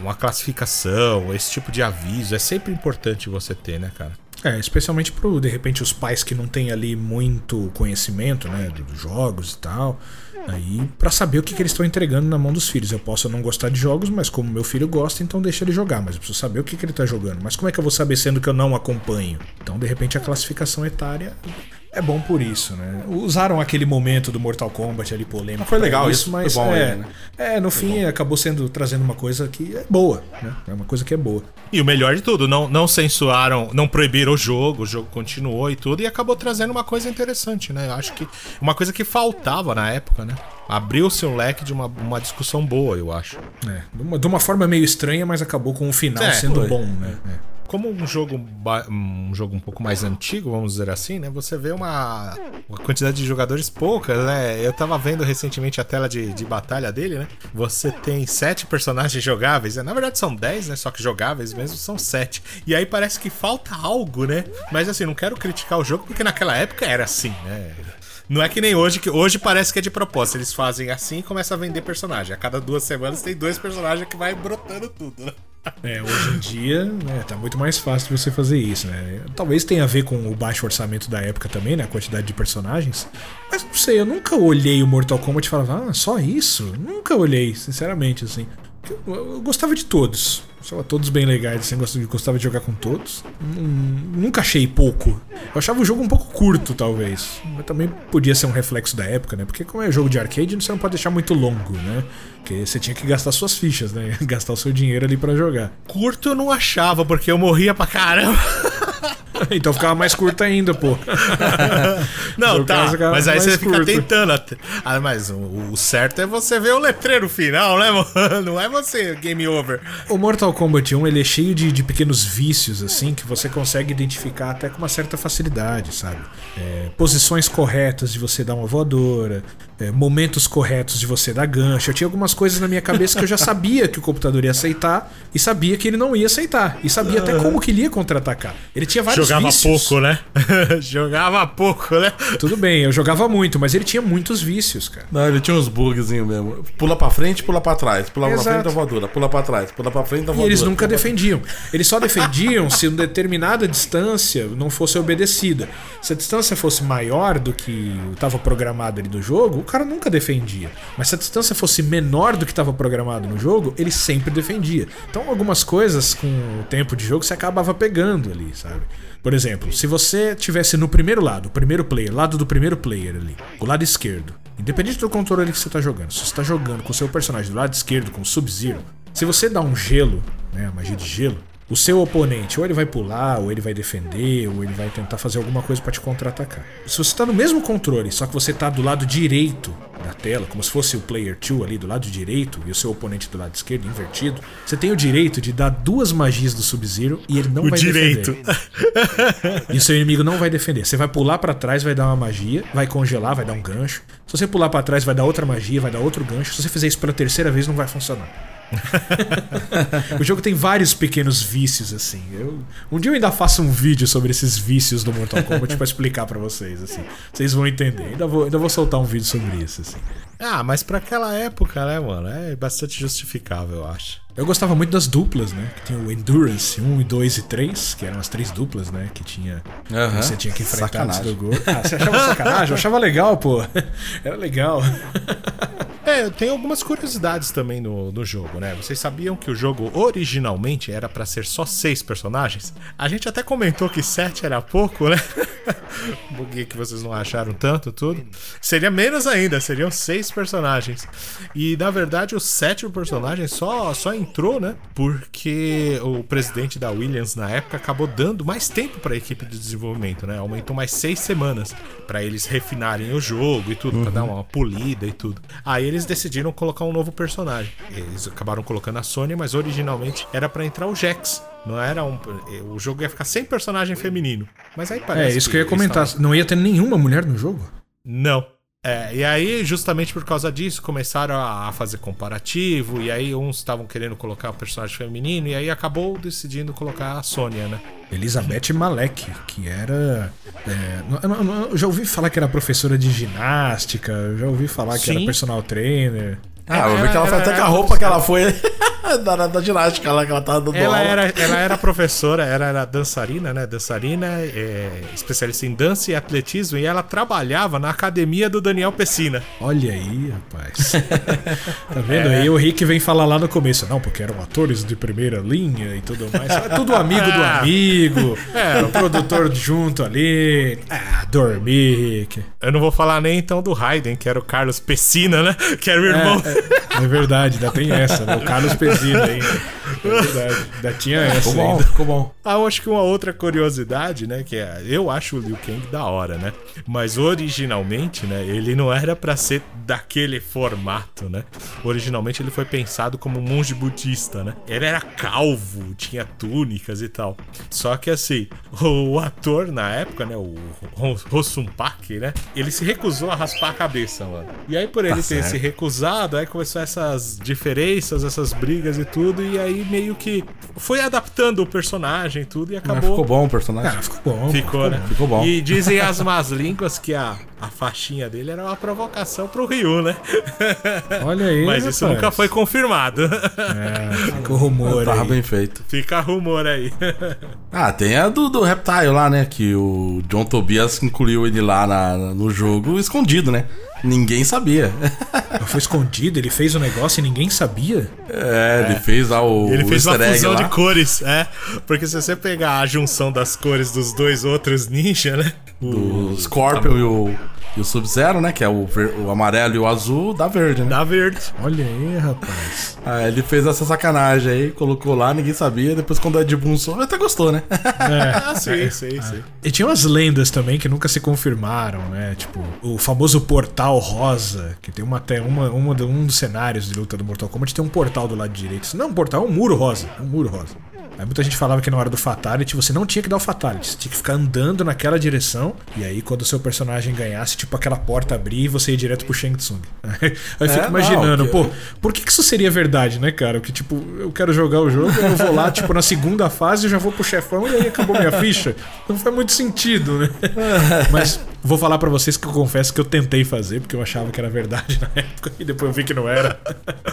uma classificação, esse tipo de aviso é sempre importante você ter, né, cara? É, especialmente pro, de repente, os pais que não têm ali muito conhecimento, né, dos jogos e tal. Aí, pra saber o que, que eles estão entregando na mão dos filhos. Eu posso não gostar de jogos, mas como meu filho gosta, então deixa ele jogar. Mas eu preciso saber o que, que ele tá jogando. Mas como é que eu vou saber sendo que eu não acompanho? Então, de repente, a classificação etária é bom por isso, né? Usaram aquele momento do Mortal Kombat ali polêmico. Foi legal isso, mas foi bom é, ele, né? é, no fim acabou sendo trazendo uma coisa que é boa, né? É uma coisa que é boa. E o melhor de tudo, não, não censuraram, não proibiram o jogo, o jogo continuou e tudo, e acabou trazendo uma coisa interessante, né? Eu acho que uma coisa que faltava na época, né? Abriu-se um leque de uma, uma discussão boa, eu acho. É, de uma, de uma forma meio estranha, mas acabou com o final É, sendo foi. bom, né? É. como um jogo, um jogo um pouco mais antigo, vamos dizer assim, né? Você vê uma, uma quantidade de jogadores poucas, né? Eu tava vendo recentemente a tela de, de batalha dele, né? Você tem sete personagens jogáveis, né? na verdade são dez, né? Só que jogáveis mesmo são sete. E aí parece que falta algo, né? Mas assim, não quero criticar o jogo porque naquela época era assim, né? Não é que nem hoje, que hoje parece que é de propósito. Eles fazem assim e começam a vender personagem. A cada duas semanas tem dois personagens que vai brotando tudo, né? É, hoje em dia, né, tá muito mais fácil você fazer isso, né? Talvez tenha a ver com o baixo orçamento da época também, né? A quantidade de personagens. Mas não sei, eu nunca olhei o Mortal Kombat e falava, ah, só isso? Nunca olhei, sinceramente, assim. Eu, eu gostava de todos. Achava todos bem legais, assim, gostava de, gostava de jogar com todos. Nunca achei pouco. Eu achava o jogo um pouco curto, talvez. Mas também podia ser um reflexo da época, né? Porque como é jogo de arcade, você não pode deixar muito longo, né? Porque você tinha que gastar suas fichas, né? Gastar o seu dinheiro ali pra jogar. Curto eu não achava, porque eu morria pra caramba. então ficava mais curto ainda, pô. Não, tá. Mas aí você fica curto. tentando. até- Ah, mas o, o certo é você ver o letreiro final, né, mano? Não é você game over. O Mortal Kombat 1 ele é cheio de, de pequenos vícios, assim, que você consegue identificar até com uma certa facilidade, sabe? É, posições corretas de você dar uma voadora, é, momentos corretos de você dar gancho. Eu tinha algumas coisas na minha cabeça que eu já sabia que o computador ia aceitar e sabia que ele não ia aceitar. E sabia até como que ele ia contra-atacar. Ele tinha vários Jogava vícios. pouco, né? Jogava pouco, né? Tudo bem, eu jogava muito, mas ele tinha muitos vícios, cara. Não, ele tinha uns bugzinhos mesmo. Pula pra frente, pula pra trás. Pula pra Exato. frente da voadora. Pula pra trás. Pula pra frente da E voadora. eles nunca pra- defendiam. Eles só defendiam se uma determinada distância não fosse obedecida. Se a distância fosse maior do que estava programado ali no jogo, o cara nunca defendia. Mas se a distância fosse menor do que estava programado no jogo, ele sempre defendia. Então algumas coisas com o tempo de jogo você acabava pegando ali, sabe? Por exemplo, se você tivesse no primeiro lado, o primeiro player, lado do primeiro player ali, o lado esquerdo, independente do controle que você está jogando, se você está jogando com o seu personagem do lado esquerdo, com o Sub-Zero, se você dá um gelo, né, magia de gelo, o seu oponente ou ele vai pular, ou ele vai defender, ou ele vai tentar fazer alguma coisa pra te contra-atacar. Se você tá no mesmo controle, só que você tá do lado direito da tela, como se fosse o player 2 ali do lado direito e o seu oponente do lado esquerdo invertido, você tem o direito de dar duas magias do Sub-Zero e ele não O vai direito. defender. E o seu inimigo não vai defender. Você vai pular pra trás, vai dar uma magia, vai congelar, vai dar um gancho. Se você pular pra trás, vai dar outra magia, vai dar outro gancho. Se você fizer isso pela terceira vez, não vai funcionar. o jogo tem vários pequenos vícios, assim. Eu, um dia eu ainda faço um vídeo sobre esses vícios do Mortal Kombat pra explicar pra vocês, assim. Vocês vão entender. Ainda vou, ainda vou soltar um vídeo sobre isso, assim. Ah, mas pra aquela época, né, mano? É bastante justificável, eu acho. Eu gostava muito das duplas, né? Que tinha o Endurance 1, 2 e 3, que eram as três duplas, né? Que tinha. Aham. Você tinha que enfrentar Sacanagem. antes do gol. Ah, você achava sacanagem? Eu achava legal, pô. Era legal. É, tem algumas curiosidades também no, no jogo, né? Vocês sabiam que o jogo originalmente era pra ser só seis personagens? A gente até comentou que sete era pouco, né? Por que vocês não acharam tanto, tudo? Seria menos ainda, seriam seis personagens. E na verdade o sétimo personagem só, só entrou, né? Porque o presidente da Williams na época acabou dando mais tempo pra equipe de desenvolvimento, né? Aumentou mais seis semanas pra eles refinarem o jogo e tudo, pra dar uma polida e tudo. Aí eles decidiram colocar um novo personagem. Eles acabaram colocando a Sony, mas originalmente era pra entrar o Jax. Não era um. O jogo ia ficar sem personagem feminino. Mas aí É, parece. isso que eu ia comentar. estavam- Não ia ter nenhuma mulher no jogo? não. É, e aí, justamente por causa disso, começaram a fazer comparativo, e aí uns estavam querendo colocar o personagem feminino, e aí acabou decidindo colocar a Sônia, né? Elizabeth Malek, que era. é, não- não- já ouvi falar que era professora de ginástica, eu já ouvi falar que era personal trainer. Ah, eu vi que ela foi até com a roupa que ela foi da, da ginástica lá, que ela tava dando Ela aula. era, ela era professora, ela era dançarina, né? Dançarina, é, especialista em dança e atletismo, e ela trabalhava na academia do Daniel Pessina. Olha aí, rapaz. tá vendo? Aí o Rick vem falar lá no começo, não, porque eram atores de primeira linha e tudo mais. É tudo amigo do amigo. É, o produtor junto ali. Ah, dormir, Rick. Eu não vou falar nem então do Hayden, que era o Carlos Pessina, né? Que era o irmão. É, é verdade, ainda tem essa. né? O Carlos, Pe- reduzida ainda. É verdade. Ainda tinha essa Ficou bom, ainda. ficou bom. Ah, eu acho que uma outra curiosidade, né, que é, eu acho o Liu Kang da hora, né? Mas originalmente, né, ele não era pra ser daquele formato, né? Originalmente ele foi pensado como um monge budista, né? Ele era calvo, tinha túnicas e tal. Só que assim, o ator na época, né, o Rossum Pak, né, ele se recusou a raspar a cabeça, mano. E aí por ele ter certo. se recusado, aí começou essas diferenças, essas brigas e tudo, e aí meio que foi adaptando o personagem e tudo e Mas acabou ficou bom o personagem. Ah, ficou bom. Ficou, né? Ficou bom. E dizem as más línguas que a, a faixinha dele era uma provocação pro Ryu, né? Olha aí. Mas isso rapaz. nunca foi confirmado. É, ficou rumor Tava aí. bem feito. Fica rumor aí. Ah, tem a do, do Reptile lá, né? Que o John Tobias incluiu ele lá na- no jogo escondido, né? Ninguém sabia. Foi escondido, ele fez o negócio e ninguém sabia. É, ele fez lá o, Ele o fez uma fusão lá. de cores, é. Porque se você pegar a junção das cores dos dois outros ninja, né? O Scorpion e o, e o Sub-Zero, né? Que é o, o amarelo e o azul, dá verde, né? Da verde. Olha aí, rapaz. Ah, ele fez essa sacanagem aí, colocou lá, ninguém sabia. Depois, quando o Ed Boon soube, até gostou, né? Ah, sim, sim, sim. E tinha umas lendas também que nunca se confirmaram, né? Tipo, o famoso portal rosa, que tem uma, até uma, uma, um dos cenários de luta do Mortal Kombat tem um portal do lado direito. Não, um portal, é um muro rosa. É um muro rosa. Aí muita gente falava que na hora do Fatality você não tinha que dar o Fatality, você tinha que ficar andando naquela direção. E aí, quando o seu personagem ganhasse, tipo, aquela porta abrir e você ia direto pro Shang Tsung. Aí eu fico É, imaginando, não, pô, por que, que isso seria verdade, né, cara? Que tipo, eu quero jogar o jogo, eu vou lá, tipo, na segunda fase, eu já vou pro chefão e aí acabou minha ficha. Não faz muito sentido, né? Mas vou falar pra vocês que eu confesso que eu tentei fazer, porque eu achava que era verdade na época, e depois eu vi que não era.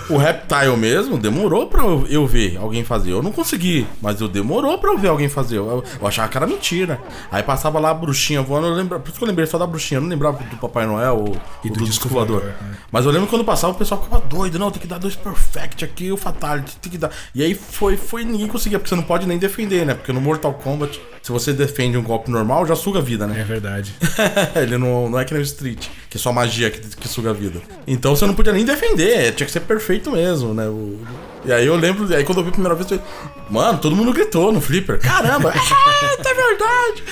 O Reptile mesmo demorou pra eu ver alguém fazer. Eu não consegui, mas eu demorou pra eu ver alguém fazer. Eu, eu achava que era mentira. Aí passava lá a bruxinha voando, eu lembrava. Por isso que eu lembrei só da bruxinha, eu não lembrava do Papai Noel ou, E ou do do, disco voador. né? Mas eu lembro quando passava, o pessoal ficava doido. Não, tem que dar dois perfect aqui, o Fatality, tem que dar. E aí foi, foi ninguém conseguia, porque você não pode nem defender, né? Porque no Mortal Kombat, se você defende um golpe normal, já suga a vida, É né? verdade. Ele não, não é que nem o Street, que é só magia que, que suga a vida. Então você não podia nem defender, tinha que ser perfeito mesmo, né? O- e aí eu lembro, aí quando eu vi a primeira vez, eu falei, mano, todo mundo gritou no flipper. Caramba, é, é verdade.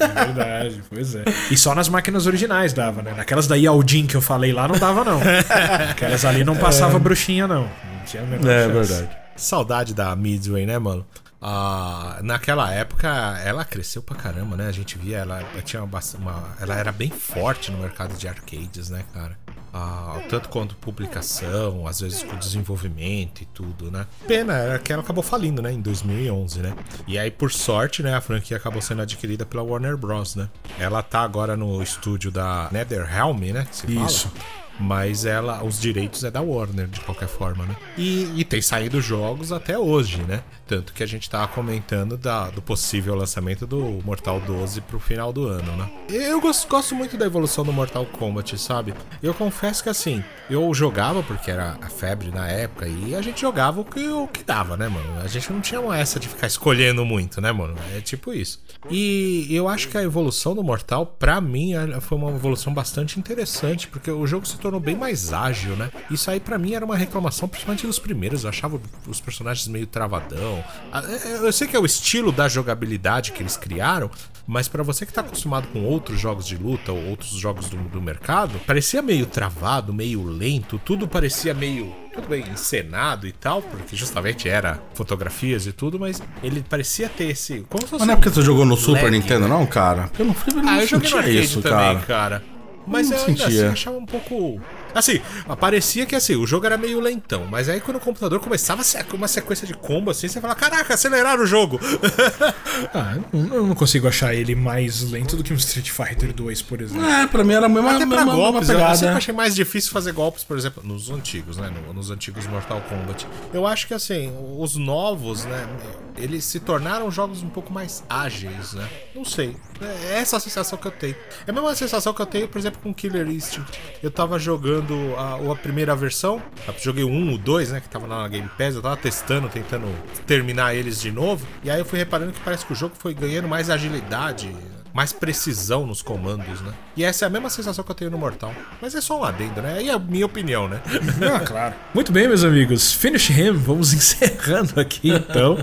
É verdade, pois é. E só nas máquinas originais dava, né? Naquelas da Yaldin que eu falei lá não dava, não. Aquelas ali não passava bruxinha, não. Não tinha a menor É chance. verdade. Saudade da Midway, né, mano? Ah, naquela época ela cresceu pra caramba, né? A gente via ela ela tinha uma, uma- ela era bem forte no mercado de arcades, né, cara? Ah, tanto quanto publicação, às vezes com desenvolvimento e tudo, né? Pena era que ela acabou falindo, né, em 2011, né? E aí por sorte, né, a franquia acabou sendo adquirida pela Warner Bros, né? Ela tá agora no estúdio da NetherRealm, né? que se fala. Isso. Mas ela, os direitos é da Warner, de qualquer forma, né? E, e tem saído jogos até hoje, né? Tanto que a gente tava comentando da, do possível lançamento do Mortal 12 pro final do ano, né? Eu gosto, gosto muito da evolução do Mortal Kombat, sabe? Eu confesso que assim, eu jogava porque era a febre na época e a gente jogava o que, o que dava, né, mano? A gente não tinha essa de ficar escolhendo muito, né, mano? É tipo isso. E eu acho que a evolução do Mortal, pra mim, foi uma evolução bastante interessante, porque o jogo se tornou bem mais ágil, né? Isso aí pra mim era uma reclamação, principalmente dos primeiros. Eu achava os personagens meio travadão. Ah, é- Eu sei que é o estilo da jogabilidade que eles criaram, mas pra você que tá acostumado com outros jogos de luta ou outros jogos do, do mercado, parecia meio travado, meio lento, tudo parecia meio tudo bem encenado e tal, porque justamente era fotografias e tudo, mas ele parecia ter esse. Como se fosse Mas não é porque você jogou no Super lag, Nintendo, né? não, cara? Porque no flipper eu Ah, não eu joguei no arcade isso, também, cara. cara. Mas Não eu ainda sentia. assim achava um pouco. Assim, parecia que assim, o jogo era meio lentão, mas aí quando o computador começava a ser uma sequência de combo assim, você fala, caraca, aceleraram o jogo. Ah, eu não- consigo achar ele mais lento do que um Street Fighter 2, por exemplo. É, pra mim era a mesma, Até pra mesma, mesma golpes, eu, eu sempre achei mais difícil fazer golpes, por exemplo, nos antigos, né? no- Nos antigos Mortal Kombat. Eu acho que assim, os novos, né? Eles se tornaram jogos um pouco mais ágeis, né? Não sei. É essa a sensação que eu tenho. É a mesma sensação que eu tenho, por exemplo, com Killer Instinct. Eu tava jogando a, a primeira versão, eu joguei o 1, o 2, né? Que tava lá na Game Pass, eu tava testando, tentando terminar eles de novo. E aí eu fui reparando que parece que o jogo foi ganhando mais agilidade mais precisão nos comandos, né? E essa é a mesma sensação que eu tenho no Mortal. Mas é só um adendo, né? Aí é a minha opinião, né? Ah, claro. Muito bem, meus amigos. Finish him. Vamos encerrando aqui, então.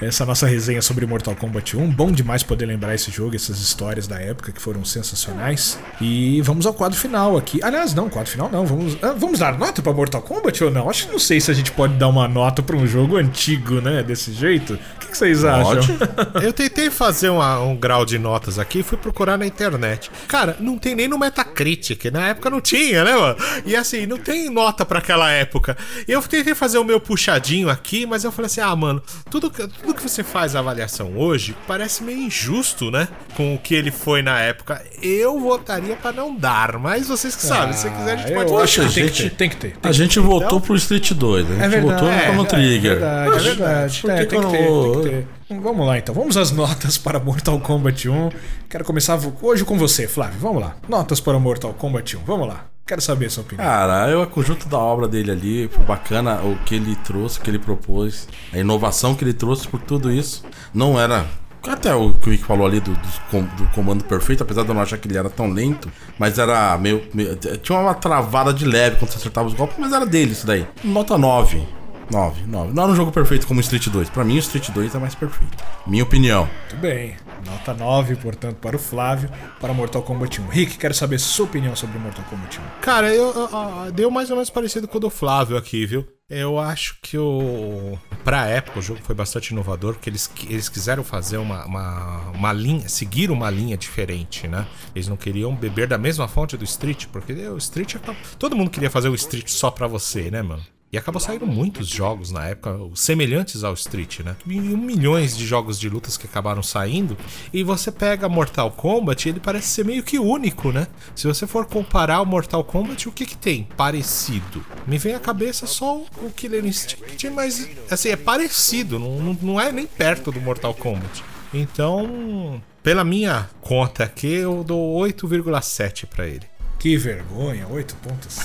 Essa nossa resenha sobre Mortal Kombat 1. Bom demais poder lembrar esse jogo, essas histórias da época que foram sensacionais. E vamos ao quadro final aqui. Aliás, não, quadro final não. Vamos, ah, vamos dar nota para Mortal Kombat ou não? Acho que não sei se a gente pode dar uma nota para um jogo antigo, né? Desse jeito. Que, vocês acham? Eu tentei fazer uma- um grau de notas aqui e fui procurar na internet. Cara, não tem nem no Metacritic. Na época não tinha, né, mano? E assim, não tem nota pra aquela época. E eu tentei fazer o meu puxadinho aqui, mas eu falei assim: ah, mano, tudo, que- tudo que você faz a avaliação hoje parece meio injusto, né? Com o que ele foi na época. Eu votaria pra não dar, mas vocês que sabem, se você quiser, a gente Ah, pode eu acho Poxa, que tem, gente- que ter, tem que ter. A gente voltou pro Street 2, a gente voltou no Chrono Trigger. É verdade, é verdade. Por É, que tem, que que eu não- tem Então, Vamos lá então, vamos às notas para Mortal Kombat 1. Quero começar hoje com você, Flávio. Vamos lá. Notas para Mortal Kombat 1. Vamos lá. Quero saber a sua opinião. Cara, eu, o conjunto da obra dele ali, bacana o que ele trouxe, o que ele propôs, a inovação que ele trouxe por tudo isso. Não era. Até o que o Rick falou ali do, com- do comando perfeito, apesar de eu não achar que ele era tão lento, mas era meio, meio- Tinha uma travada de leve quando você acertava os golpes, mas era dele isso daí. Nota 9. 9, 9. Não era um jogo perfeito como o Street 2. Pra mim, o Street 2 é mais perfeito. Minha opinião. Muito bem. Nota 9, portanto, para o Flávio, para Mortal Kombat 1. Rick, quero saber sua opinião sobre Mortal Kombat 1. Cara, eu, eu- eu- deu mais ou menos parecido com o do Flávio aqui, viu? Eu acho que o. Pra época, o jogo foi bastante inovador, porque eles, eles quiseram fazer uma, uma, uma linha, seguir uma linha diferente, né? Eles não queriam beber da mesma fonte do Street, porque o Street. é Todo mundo queria fazer o Street só pra você, né, mano? E acabou saindo muitos jogos na época semelhantes ao Street, né? Milhões de jogos de lutas que acabaram saindo. E você pega Mortal Kombat, ele parece ser meio que único, né? Se você for comparar o Mortal Kombat, o que que tem parecido? Me vem à cabeça só o Killer Instinct, mas assim, é parecido, não, não, é nem perto do Mortal Kombat. Então, pela minha conta aqui, eu dou 8,7 pra ele. Que vergonha, 8 pontos.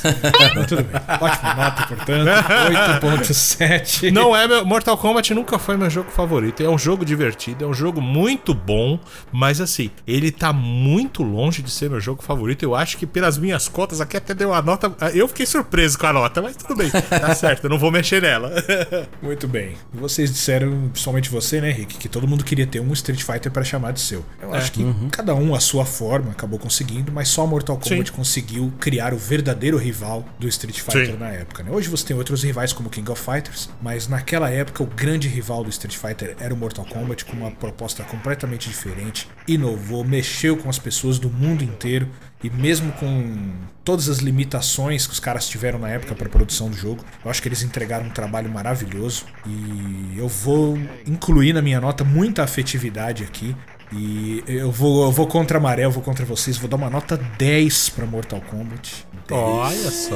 Mas tudo bem. Ótima nota, portanto. 8.7. Não é meu. Mortal Kombat nunca foi meu jogo favorito. É um jogo divertido, é um jogo muito bom, mas assim, ele tá muito longe de ser meu jogo favorito. Eu acho que pelas minhas contas, aqui até deu uma nota. Eu fiquei surpreso com a nota, mas tudo bem. Tá certo, eu não vou mexer nela. Muito bem. Vocês disseram, principalmente você, né, Rick, que todo mundo queria ter um Street Fighter pra chamar de seu. Eu acho que cada um a sua forma acabou conseguindo, mas só Mortal Kombat Sim. Conseguiu criar o verdadeiro rival do Street Fighter Sim. na época. Né? Hoje você tem outros rivais como King of Fighters, mas naquela época o grande rival do Street Fighter era o Mortal Kombat com uma proposta completamente diferente, inovou, mexeu com as pessoas do mundo inteiro e mesmo com todas as limitações que os caras tiveram na época para produção do jogo, eu acho que eles entregaram um trabalho maravilhoso e eu vou incluir na minha nota muita afetividade aqui. E eu vou, eu vou contra a maré, eu vou contra vocês, vou dar uma nota 10 para Mortal Kombat. 10. Olha só.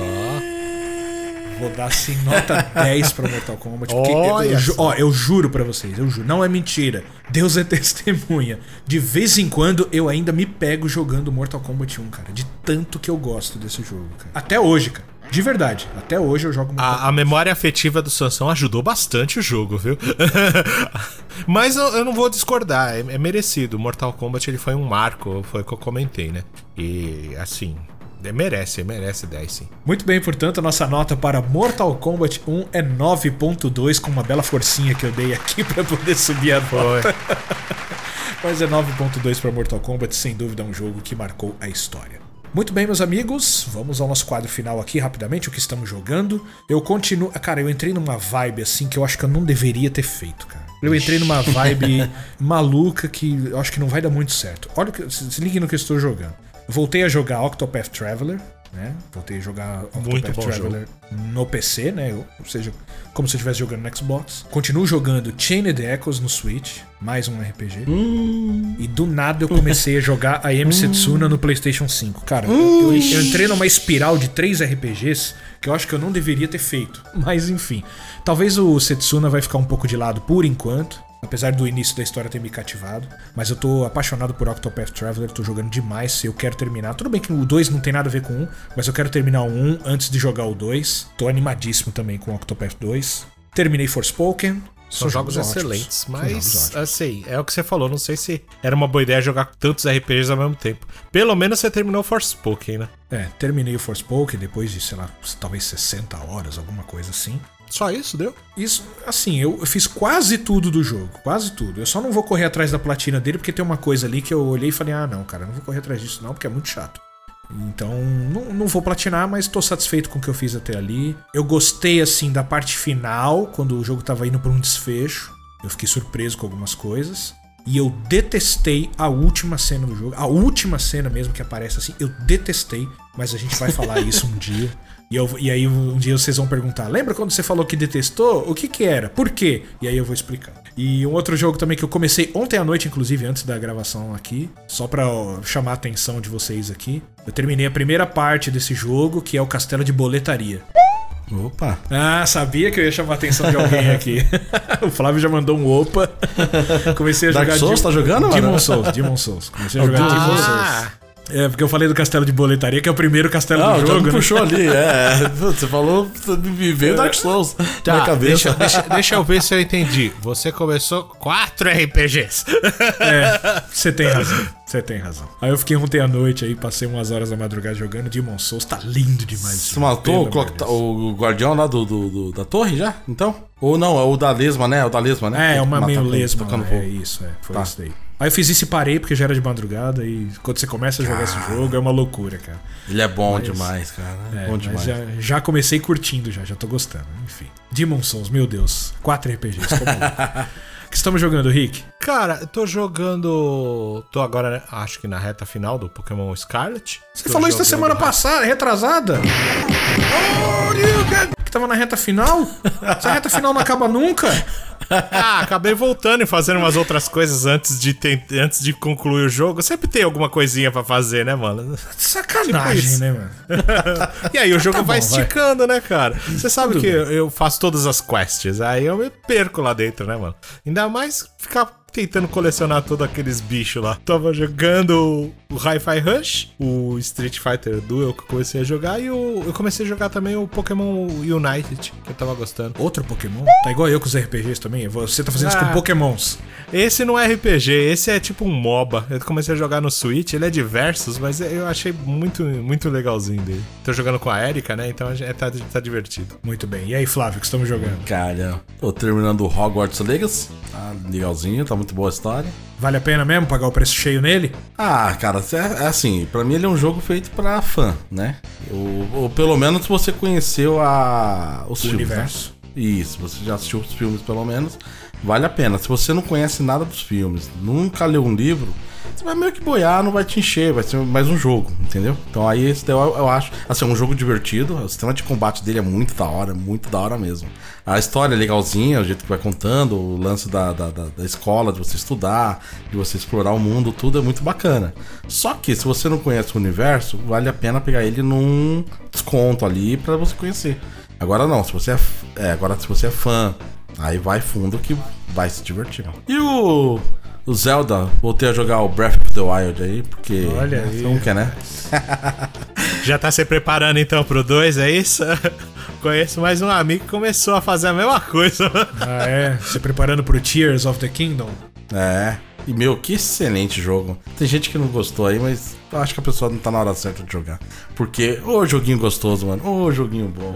Vou dar assim nota 10 pra Mortal Kombat. Porque Olha eu, ju- ó, eu juro pra vocês, eu juro, não é mentira. Deus é testemunha. De vez em quando eu ainda me pego jogando Mortal Kombat 1, cara. De tanto que eu gosto desse jogo, cara. Até hoje, cara. De verdade. Até hoje eu jogo Mortal A, a memória afetiva do Sansão ajudou bastante o jogo, viu? Mas eu, eu não vou discordar, é, é merecido. Mortal Kombat ele foi um marco, foi o que eu comentei, né? E assim, é- merece, merece 10 sim. Muito bem, portanto, a nossa nota para Mortal Kombat 1 é 9.2, com uma bela forcinha que eu dei aqui pra poder subir a nota. Mas é 9.2 para Mortal Kombat, sem dúvida é um jogo que marcou a história. Muito bem, meus amigos, vamos ao nosso quadro final aqui rapidamente, o que estamos jogando. Eu continuo. Cara, eu entrei numa vibe assim que eu acho que eu não deveria ter feito, cara. Eu entrei numa vibe maluca que eu acho que não vai dar muito certo. Olha, o que- se se ligue no que eu estou jogando. Voltei a jogar Octopath Traveler, né? Voltei a jogar Octopath Muito bom Traveler no PC, né? Ou seja, como se eu estivesse jogando no Xbox. Continuo jogando Chained Echoes no Switch, mais um RPG. E do nada eu comecei a jogar a M Setsuna no PlayStation 5. Cara, eu, eu- eu entrei numa espiral de três RPGs que eu acho que eu não deveria ter feito. Mas enfim, talvez o Setsuna vai ficar um pouco de lado por enquanto. Apesar do início da história ter me cativado. Mas eu tô apaixonado por Octopath Traveler, tô jogando demais. Eu quero terminar. Tudo bem que o 2 não tem nada a ver com o 1, mas eu quero terminar o 1 antes de jogar o 2. Tô animadíssimo também com o Octopath 2. Terminei Forspoken. São jogos, jogos ótimos. excelentes, São mas jogos assim, é o que você falou, não sei se era uma boa ideia jogar tantos RPGs ao mesmo tempo. Pelo menos você terminou Forspoken, né? É, terminei o Forspoken depois de, sei lá, talvez 60 horas, alguma coisa assim. Só isso deu? Isso, assim, eu eu fiz quase tudo do jogo, quase tudo. Eu só não vou correr atrás da platina dele porque tem uma coisa ali que eu olhei e falei: ah, não, cara, não vou correr atrás disso não porque é muito chato. Então, não, não vou platinar, mas tô satisfeito com o que eu fiz até ali. Eu gostei, assim, da parte final, quando o jogo tava indo pra um desfecho. Eu fiquei surpreso com algumas coisas. E eu detestei a última cena do jogo. A última cena mesmo que aparece assim, eu detestei. Mas a gente vai falar isso um dia. E, eu- e aí um dia vocês vão perguntar: lembra quando você falou que detestou? O que que era? Por quê? E aí eu vou explicar. E um outro jogo também que eu comecei ontem à noite, inclusive, antes da gravação aqui, só pra ó, chamar a atenção de vocês aqui. Eu terminei a primeira parte desse jogo, que é o Castelo de Boletaria. Opa. Ah, sabia que eu ia chamar a atenção de alguém aqui. o Flávio já mandou um opa. Comecei a Dark jogar. Souls, Di- tá jogando, Demon mano? Souls, Demon Souls. Comecei a jogar Demon Demon Ah! Souls. É, porque eu falei do Castelo de Boletaria, que é o primeiro castelo Não, do jogo. né? puxou ali, é. Você falou, me veio Dark Souls na Tá, cabeça. deixa, deixa, deixa eu ver se eu entendi. Você começou quatro RPGs. É, você tem razão. Você tem razão. Aí eu fiquei ontem à noite aí, passei umas horas da madrugada jogando Demon Souls. Tá lindo demais. Você matou o, o guardião lá do, do- do- da torre já? Então? Ou não, é o da lesma, né? É o da lesma, né? É, é uma meio lesma. tocando É fogo. isso, é. Foi Tá. isso daí. Aí eu fiz isso e parei, porque já era de madrugada. E quando você começa a jogar esse jogo, é uma loucura, cara. Ele é bom Mas- demais, cara. É, bom demais. já, já comecei curtindo, já, já tô gostando. Enfim. Demon Souls, meu Deus. Quatro RPGs. como que estamos jogando, Rick? Cara, eu tô jogando. Tô agora, acho que na reta final do Pokémon Scarlet. Você falou isso na semana passada, retrasada? Que tava na reta final? Essa reta final não acaba nunca? Ah, acabei voltando e fazendo umas outras coisas antes de, ten- antes de concluir o jogo. Sempre tem alguma coisinha pra fazer, né, mano? Sacanagem, Tipo né, mano? E aí o jogo Tá vai bom, vai. esticando, né, cara? Você sabe Tudo que bem. eu faço todas as quests, aí eu me perco lá dentro, né, mano? Ainda mais ficar tentando colecionar todos aqueles bichos lá. Tava jogando o Hi-Fi Rush, o Street Fighter Duel que eu comecei a jogar e o, eu comecei a jogar também o Pokémon United, que eu tava gostando. Outro Pokémon? Tá igual eu com os RPGs também? Você tá fazendo isso Ah. com Pokémons. Esse não é RPG, esse é tipo um MOBA. Eu comecei a jogar no Switch, ele é diversos, mas eu achei muito, muito legalzinho dele. Tô jogando com a Erika, né? Então é, tá, tá divertido. Muito bem. E aí, Flávio, que estamos jogando? Cara, tô terminando o Hogwarts Legacy. Tá legalzinho, tá muito boa a história. Vale a pena mesmo pagar o preço cheio nele? Ah, cara, é, é assim, pra mim ele é um jogo feito pra fã, né? Ou, ou pelo menos você conheceu a, os filmes, universo. Né? Isso, você já assistiu os filmes pelo menos, vale a pena. Se você não conhece nada dos filmes, nunca leu um livro, você vai meio que boiar, não vai te encher, vai ser mais um jogo, entendeu? Então aí esse eu, eu acho, assim, é um jogo divertido, o sistema de combate dele é muito da hora, muito da hora mesmo. A história é legalzinha, o jeito que vai contando, o lance da, da, da- da escola, de você estudar, de você explorar o mundo, tudo é muito bacana. Só que se você não conhece o universo, vale a pena pegar ele num desconto ali pra você conhecer. Agora não, se você é, é, agora se você é fã, aí vai fundo que vai se divertir. E o o Zelda, voltei a jogar o Breath of the Wild aí, porque Olha né, aí. quer, né? Já tá se preparando então pro 2, é isso? Conheço mais um amigo que começou a fazer a mesma coisa. Ah, é? Se preparando pro Tears of the Kingdom? É. E meu, que excelente jogo. Tem gente que não gostou aí, mas eu acho que a pessoa não tá na hora certa de jogar. Porque, ô joguinho gostoso, mano. Ô joguinho bom.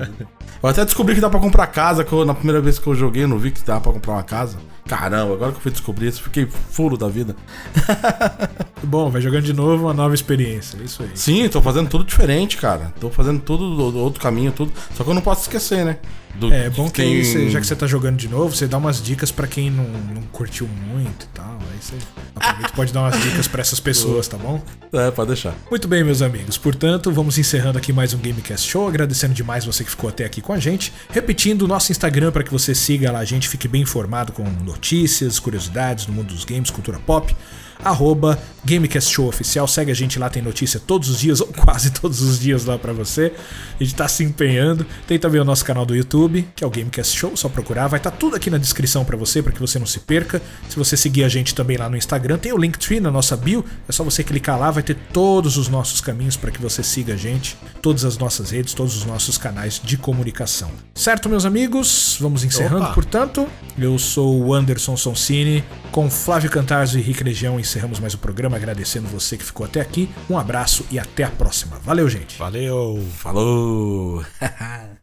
Eu até descobri que dá pra comprar casa, que eu- na primeira vez que eu joguei, eu não vi que dá pra comprar uma casa. Caramba, agora que eu fui descobrir isso, fiquei furo da vida. Bom, vai jogando de novo uma nova experiência. É isso aí. Sim, tô fazendo tudo diferente, cara. Tô fazendo tudo do, do outro caminho, tudo. Só que eu não posso esquecer, né? Do- É bom que tem- você- já que você tá jogando de novo, você dá umas dicas pra quem não, não curtiu muito e tal. Aí você e pode dar umas dicas pra essas pessoas, tá bom? É, pode deixar. Muito bem, meus amigos. Portanto, vamos encerrando aqui mais um Gamecast Show. Agradecendo demais você que ficou até aqui com a gente. Repetindo o nosso Instagram para que você siga lá a gente, fique bem informado com notícias, curiosidades no mundo dos games, cultura pop. Arroba Gamecast Show Oficial. Segue a gente lá, tem notícia todos os dias, ou quase todos os dias lá pra você. A gente tá se empenhando. Tem também o nosso canal do YouTube, que é o Gamecast Show, só procurar. Vai estar tá tudo aqui na descrição para você, para que você não se perca. Se você seguir a gente também lá no Instagram, tem o Linktree na nossa bio. É só você clicar lá, vai ter todos os nossos caminhos para que você siga a gente, todas as nossas redes, todos os nossos canais de comunicação. Certo, meus amigos? Vamos encerrando, Opa. portanto. Eu sou o Anderson Sonsini, com Flávio Cantarzo e Henrique Legião. Encerramos mais o programa, agradecendo você que ficou até aqui. Um abraço e até a próxima. Valeu, gente. Valeu! Falou!